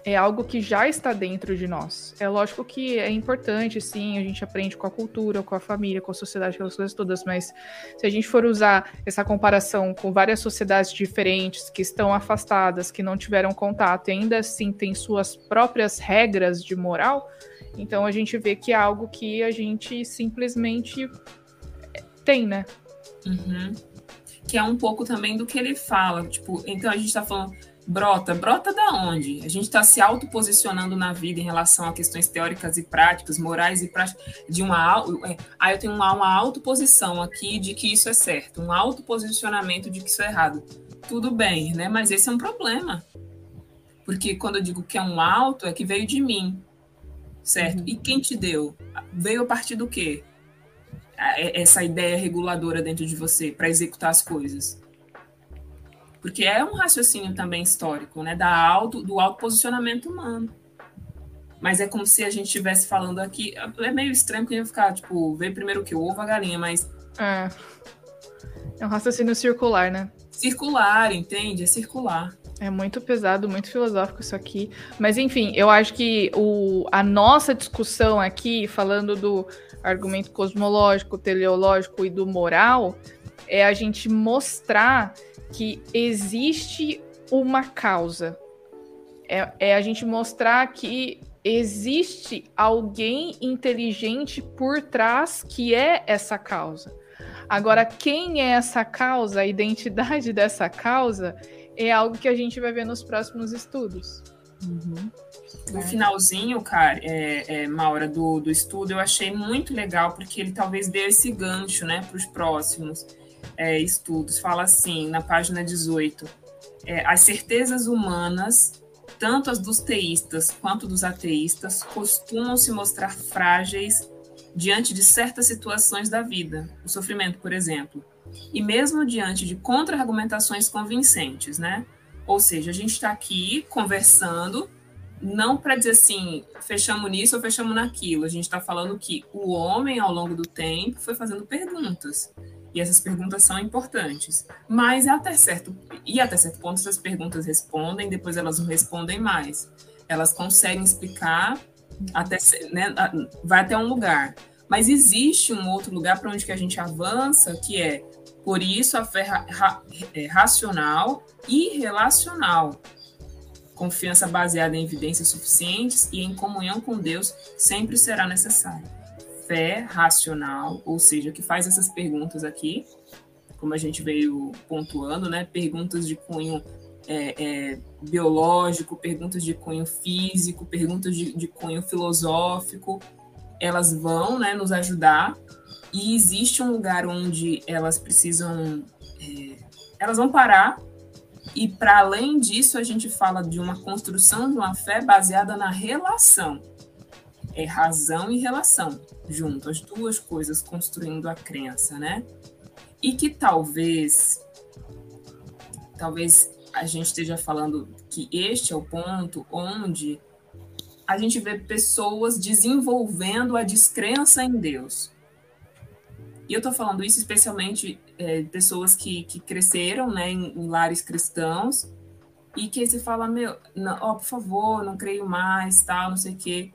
é algo que já está dentro de nós. É lógico que é importante, sim, a gente aprende com a cultura, com a família, com a sociedade, aquelas coisas todas, mas se a gente for usar essa comparação com várias sociedades diferentes que estão afastadas, que não tiveram contato e ainda assim têm suas próprias regras de moral, então a gente vê que é algo que a gente simplesmente tem, né? Uhum. Que é um pouco também do que ele fala. Tipo, então a gente está falando Brota, brota da onde? A gente está se autoposicionando na vida em relação a questões teóricas e práticas, morais e práticas, de uma. Aí eu tenho uma, uma autoposição aqui de que isso é certo, um autoposicionamento de que isso é errado. Tudo bem, né? Mas esse é um problema. Porque quando eu digo que é um alto, é que veio de mim, certo? Uhum. E quem te deu? Veio a partir do quê? Essa ideia reguladora dentro de você para executar as coisas porque é um raciocínio também histórico, né? Da auto, do alto posicionamento humano. Mas é como se a gente estivesse falando aqui. É meio estranho que ia ficar, tipo, veio primeiro que o ovo a galinha, mas. É. É um raciocínio circular, né? Circular, entende? É circular. É muito pesado, muito filosófico isso aqui. Mas enfim, eu acho que o, a nossa discussão aqui, falando do argumento cosmológico, teleológico e do moral, é a gente mostrar que existe uma causa. É, é a gente mostrar que existe alguém inteligente por trás que é essa causa. Agora, quem é essa causa, a identidade dessa causa, é algo que a gente vai ver nos próximos estudos. Uhum. No finalzinho, cara, é, é, Maura, do, do estudo, eu achei muito legal, porque ele talvez dê esse gancho né, para os próximos é, estudos, fala assim, na página 18, é, as certezas humanas, tanto as dos teístas quanto dos ateístas, costumam se mostrar frágeis diante de certas situações da vida, o sofrimento, por exemplo, e mesmo diante de contra-argumentações convincentes, né? Ou seja, a gente está aqui conversando, não para dizer assim, fechamos nisso ou fechamos naquilo. A gente está falando que o homem, ao longo do tempo, foi fazendo perguntas. E essas perguntas são importantes. Mas até certo, e até certo ponto essas perguntas respondem, depois elas não respondem mais. Elas conseguem explicar até né, vai até um lugar. Mas existe um outro lugar para onde que a gente avança, que é por isso a fé ra, ra, é, racional e relacional. Confiança baseada em evidências suficientes e em comunhão com Deus sempre será necessária fé racional, ou seja, que faz essas perguntas aqui, como a gente veio pontuando, né? Perguntas de cunho é, é, biológico, perguntas de cunho físico, perguntas de, de cunho filosófico, elas vão né, nos ajudar e existe um lugar onde elas precisam, é, elas vão parar e para além disso a gente fala de uma construção de uma fé baseada na relação é razão e relação junto, as duas coisas construindo a crença, né? E que talvez, talvez a gente esteja falando que este é o ponto onde a gente vê pessoas desenvolvendo a descrença em Deus. E eu estou falando isso especialmente é, pessoas que, que cresceram né, em, em lares cristãos e que você fala, meu, não, ó, por favor, não creio mais, tal, não sei o quê.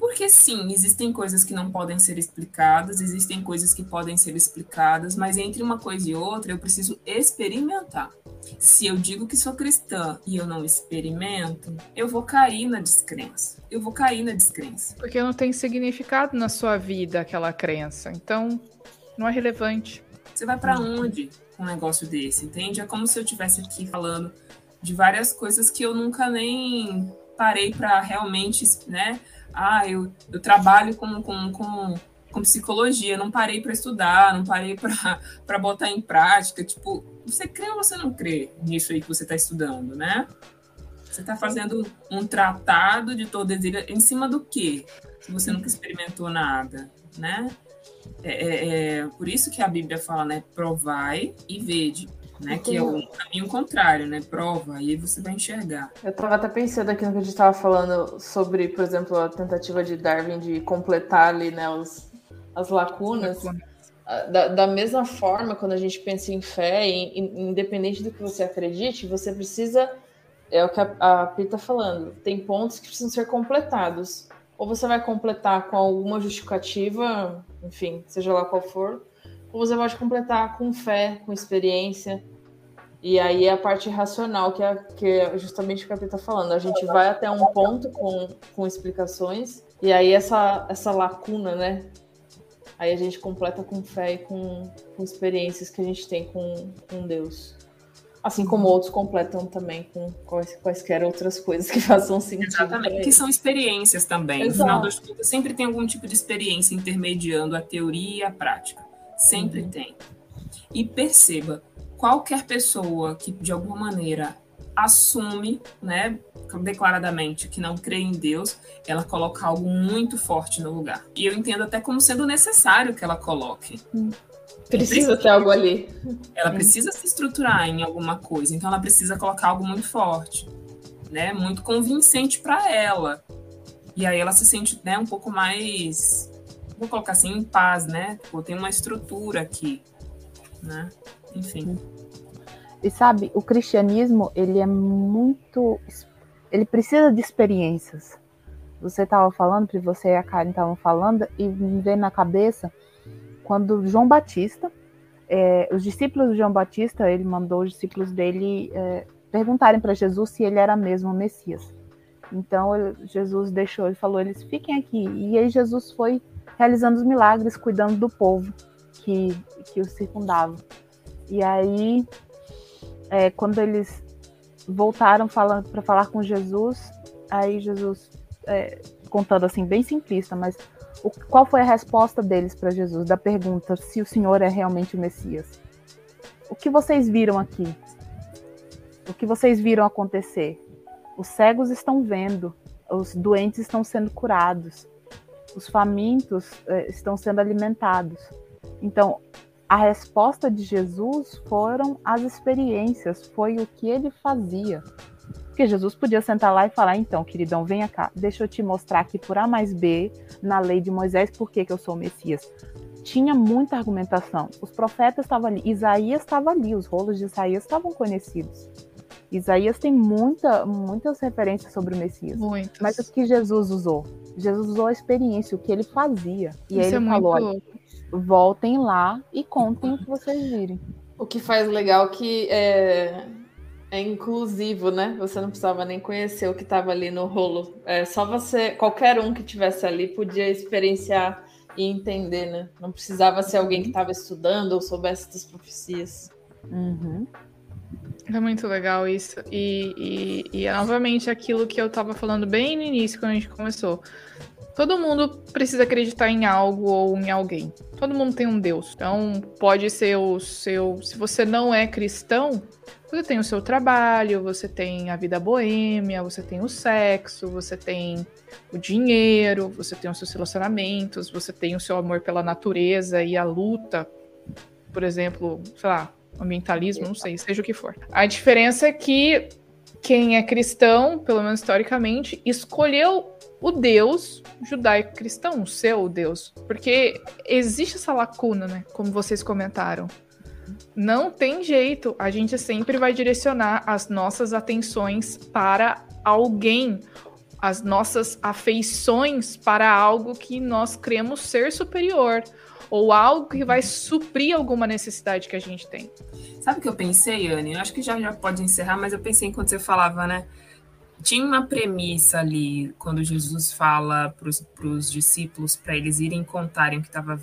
Porque sim, existem coisas que não podem ser explicadas, existem coisas que podem ser explicadas, mas entre uma coisa e outra eu preciso experimentar. Se eu digo que sou cristã e eu não experimento, eu vou cair na descrença. Eu vou cair na descrença. Porque não tem significado na sua vida aquela crença. Então, não é relevante. Você vai para onde com um negócio desse, entende? É como se eu estivesse aqui falando de várias coisas que eu nunca nem parei para realmente, né? Ah, eu, eu trabalho com, com, com com psicologia, não parei para estudar, não parei para botar em prática. Tipo, você crê ou você não crê nisso aí que você está estudando, né? Você está fazendo um tratado de Tordesilhas em cima do quê? Se você nunca experimentou nada, né? É, é, é, por isso que a Bíblia fala, né? Provai e vede, né? Que é o caminho contrário, né? Prova, e aí você vai enxergar. Eu estava até pensando aqui no que a gente estava falando sobre, por exemplo, a tentativa de Darwin de completar ali, né? Os, as lacunas. Da, da, mesma forma, quando a gente pensa em fé, em, independente do que você acredite, você precisa é o que a, a Pi está falando. Tem pontos que precisam ser completados. Ou você vai completar com alguma justificativa, enfim, seja lá qual for, ou você pode completar com fé, com experiência. E aí é a parte racional, que é, que é justamente o que a Pi está falando. A gente vai até um ponto com, com explicações, e aí essa, essa lacuna, né? Aí a gente completa com fé e com, com experiências que a gente tem com, com Deus. Assim como outros completam também com quais, quaisquer outras coisas que façam sentido. Exatamente, que são experiências também. Exato. No final das contas, sempre tem algum tipo de experiência intermediando a teoria e a prática. Sempre uhum. tem. E perceba, qualquer pessoa que de alguma maneira assume, né, declaradamente que não crê em Deus, ela coloca algo muito forte no lugar. E eu entendo até como sendo necessário que ela coloque. Uhum. Precisa ter algo ali. Ela precisa se estruturar em alguma coisa, então ela precisa colocar algo muito forte, né? Muito convincente para ela. E aí ela se sente, né, um pouco mais, vou colocar assim, em paz, né? Pô, tem uma estrutura aqui, né? Enfim. E sabe, o cristianismo, ele é muito ele precisa de experiências. Você estava falando, você e a Karen estavam falando, e me veio na cabeça quando João Batista, é, os discípulos de João Batista, ele mandou os discípulos dele é, perguntarem para Jesus se ele era mesmo o Messias. Então Jesus deixou, ele falou, eles fiquem aqui. E aí Jesus foi realizando os milagres, cuidando do povo que, que o circundava. E aí, é, quando eles voltaram para falar com Jesus, aí Jesus, é, contando assim, bem simplista, mas o, qual foi a resposta deles para Jesus, da pergunta se o Senhor é realmente o Messias? O que vocês viram aqui? O que vocês viram acontecer? Os cegos estão vendo, os doentes estão sendo curados, os famintos eh, estão sendo alimentados. Então, a resposta de Jesus foram as experiências, foi o que ele fazia, porque Jesus podia sentar lá e falar: então, queridão, venha cá, deixa eu te mostrar aqui por A mais B, na lei de Moisés, por que, que eu sou o Messias. Tinha muita argumentação. Os profetas estavam ali, Isaías estava ali, os rolos de Isaías estavam conhecidos. Isaías tem muita, muitas referências sobre o Messias. Muitas. Mas o que Jesus usou? Jesus usou a experiência, o que ele fazia. E Isso aí ele é falou: voltem lá e contem o que vocês virem. O que faz legal que é, é inclusivo, né? Você não precisava nem conhecer o que estava ali no rolo. É só você, qualquer um que tivesse ali podia experienciar e entender, né? Não precisava ser alguém que estava estudando ou soubesse das profecias. Uhum. É muito legal isso. E, e, e é novamente aquilo que eu estava falando bem no início, quando a gente começou. Todo mundo precisa acreditar em algo ou em alguém. Todo mundo tem um Deus. Então, pode ser o seu. Se você não é cristão, você tem o seu trabalho, você tem a vida boêmia, você tem o sexo, você tem o dinheiro, você tem os seus relacionamentos, você tem o seu amor pela natureza e a luta, por exemplo, sei lá, ambientalismo, não sei, seja o que for. A diferença é que quem é cristão, pelo menos historicamente, escolheu o Deus judaico-cristão, o seu Deus. Porque existe essa lacuna, né? Como vocês comentaram. Não tem jeito, a gente sempre vai direcionar as nossas atenções para alguém, as nossas afeições para algo que nós cremos ser superior, ou algo que vai suprir alguma necessidade que a gente tem. Sabe o que eu pensei, Anne? Acho que já, já pode encerrar, mas eu pensei enquanto você falava, né? Tinha uma premissa ali, quando Jesus fala para os discípulos, para eles irem contarem o que, tava,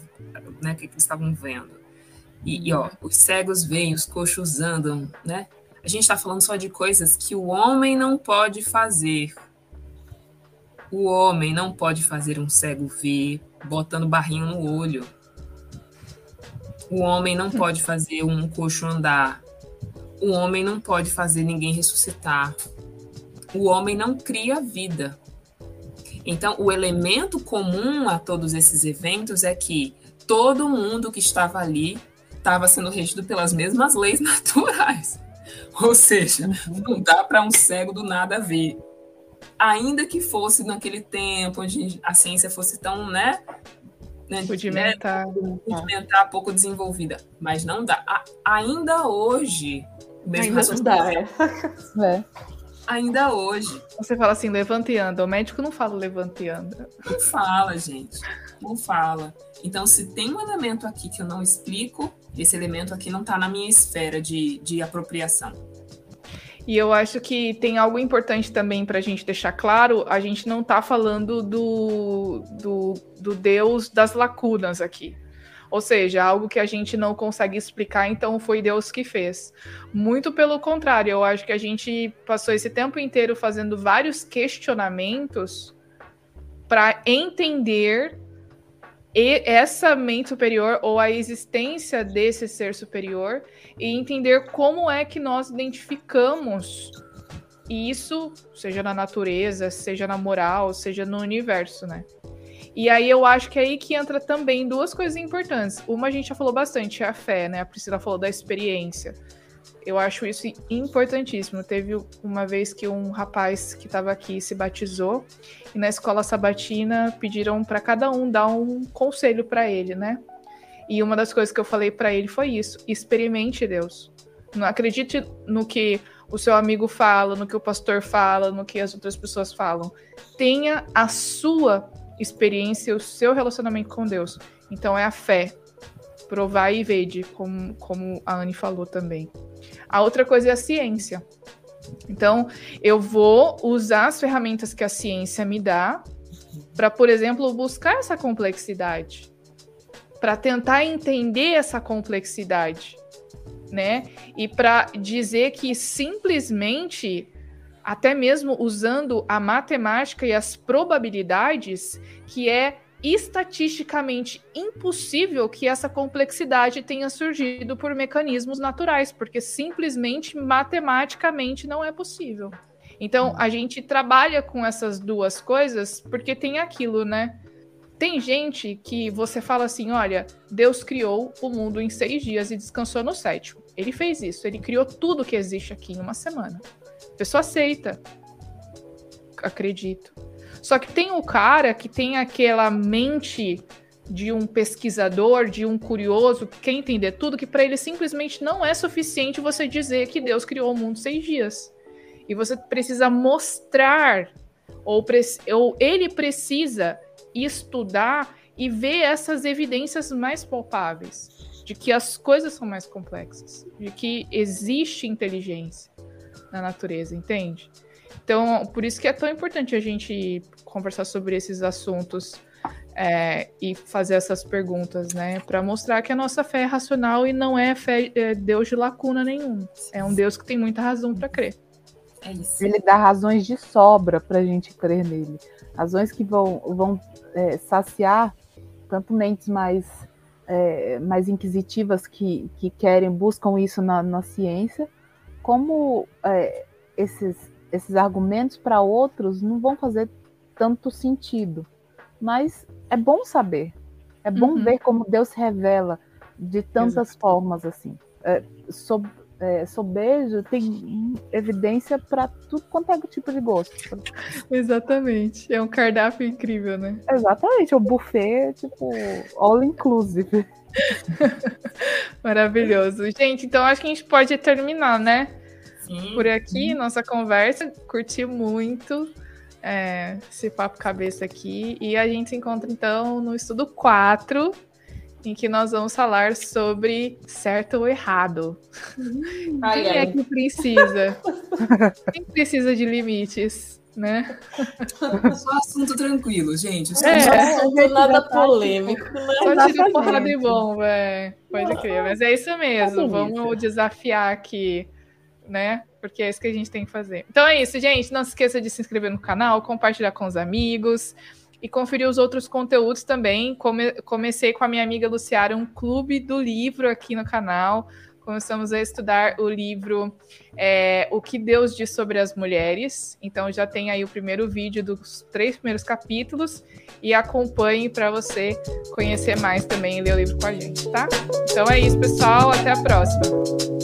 né, que eles estavam vendo. E, e, ó, os cegos veem, os coxos andam, né? A gente está falando só de coisas que o homem não pode fazer. O homem não pode fazer um cego ver botando barrinho no olho. O homem não pode fazer um coxo andar. O homem não pode fazer ninguém ressuscitar. O homem não cria vida. Então, o elemento comum a todos esses eventos é que todo mundo que estava ali estava sendo regido pelas mesmas leis naturais. Ou seja, não dá para um cego do nada ver. Ainda que fosse naquele tempo onde a ciência fosse tão, né, né, rudimentar, né, rudimentar, pouco desenvolvida, mas não dá. A, ainda hoje, mesmo ainda não dá, é. é. Ainda hoje. Você fala assim, levanta e anda. O médico não fala levanta e anda. Não fala, gente. Não fala. Então, se tem um elemento aqui que eu não explico, esse elemento aqui não está na minha esfera de, de apropriação. E eu acho que tem algo importante também para a gente deixar claro: a gente não está falando do, do, do Deus das lacunas aqui. Ou seja, algo que a gente não consegue explicar, então foi Deus que fez. Muito pelo contrário, eu acho que a gente passou esse tempo inteiro fazendo vários questionamentos para entender essa mente superior ou a existência desse ser superior e entender como é que nós identificamos isso, seja na natureza, seja na moral, seja no universo, né? E aí eu acho que é aí que entra também duas coisas importantes. Uma a gente já falou bastante, é a fé, né? A Priscila falou da experiência. Eu acho isso importantíssimo. Teve uma vez que um rapaz que estava aqui se batizou e na escola sabatina pediram para cada um dar um conselho para ele, né? E uma das coisas que eu falei para ele foi isso: experimente Deus. Não acredite no que o seu amigo fala, no que o pastor fala, no que as outras pessoas falam. Tenha a sua experiência, o seu relacionamento com Deus. Então é a fé. Provar e vede, como, como a Anne falou também. A outra coisa é a ciência. Então, eu vou usar as ferramentas que a ciência me dá para, por exemplo, buscar essa complexidade, para tentar entender essa complexidade, né? E para dizer que simplesmente até mesmo usando a matemática e as probabilidades, que é estatisticamente impossível que essa complexidade tenha surgido por mecanismos naturais, porque simplesmente matematicamente não é possível. Então, a gente trabalha com essas duas coisas porque tem aquilo, né? Tem gente que você fala assim: olha, Deus criou o mundo em seis dias e descansou no sétimo. Ele fez isso, ele criou tudo que existe aqui em uma semana. A pessoa aceita. Acredito. Só que tem o cara que tem aquela mente de um pesquisador, de um curioso, que quer entender tudo, que para ele simplesmente não é suficiente você dizer que Deus criou o mundo seis dias. E você precisa mostrar, ou, ou ele precisa estudar e ver essas evidências mais palpáveis de que as coisas são mais complexas, de que existe inteligência na natureza, entende? Então, por isso que é tão importante a gente conversar sobre esses assuntos é, e fazer essas perguntas, né? Para mostrar que a nossa fé é racional e não é fé é Deus de lacuna nenhum. É um Deus que tem muita razão para crer. É isso. Ele dá razões de sobra para a gente crer nele. Razões que vão, vão é, saciar tanto mentes mais, é, mais inquisitivas que, que querem, buscam isso na, na ciência, como é, esses, esses argumentos para outros não vão fazer tanto sentido. Mas é bom saber. É bom uhum. ver como Deus revela de tantas Exato. formas assim. É, sob, é, sobejo tem evidência para tudo quanto é tipo de gosto. Exatamente. É um cardápio incrível, né? Exatamente. O buffet, tipo, all inclusive. Maravilhoso. Gente, então acho que a gente pode terminar, né? Sim. Por aqui, nossa conversa. Curti muito é, esse papo cabeça aqui. E a gente se encontra, então, no estudo 4, em que nós vamos falar sobre certo ou errado. Ai, Quem é ai. é que precisa? Quem precisa de limites? né? Só assunto tranquilo, gente. Só é, assunto nada polêmico, né? Só tira porrada e bom, velho. Pode crer. Mas é isso mesmo. Vamos desafiar aqui, né? porque é isso que a gente tem que fazer. Então é isso, gente. Não se esqueça de se inscrever no canal, compartilhar com os amigos e conferir os outros conteúdos também. Come comecei com a minha amiga Luciara um clube do livro aqui no canal. Começamos a estudar o livro é, O que Deus diz sobre as mulheres. Então já tem aí o primeiro vídeo dos três primeiros capítulos e acompanhe para você conhecer mais também e ler o livro com a gente, tá? Então é isso, pessoal. Até a próxima.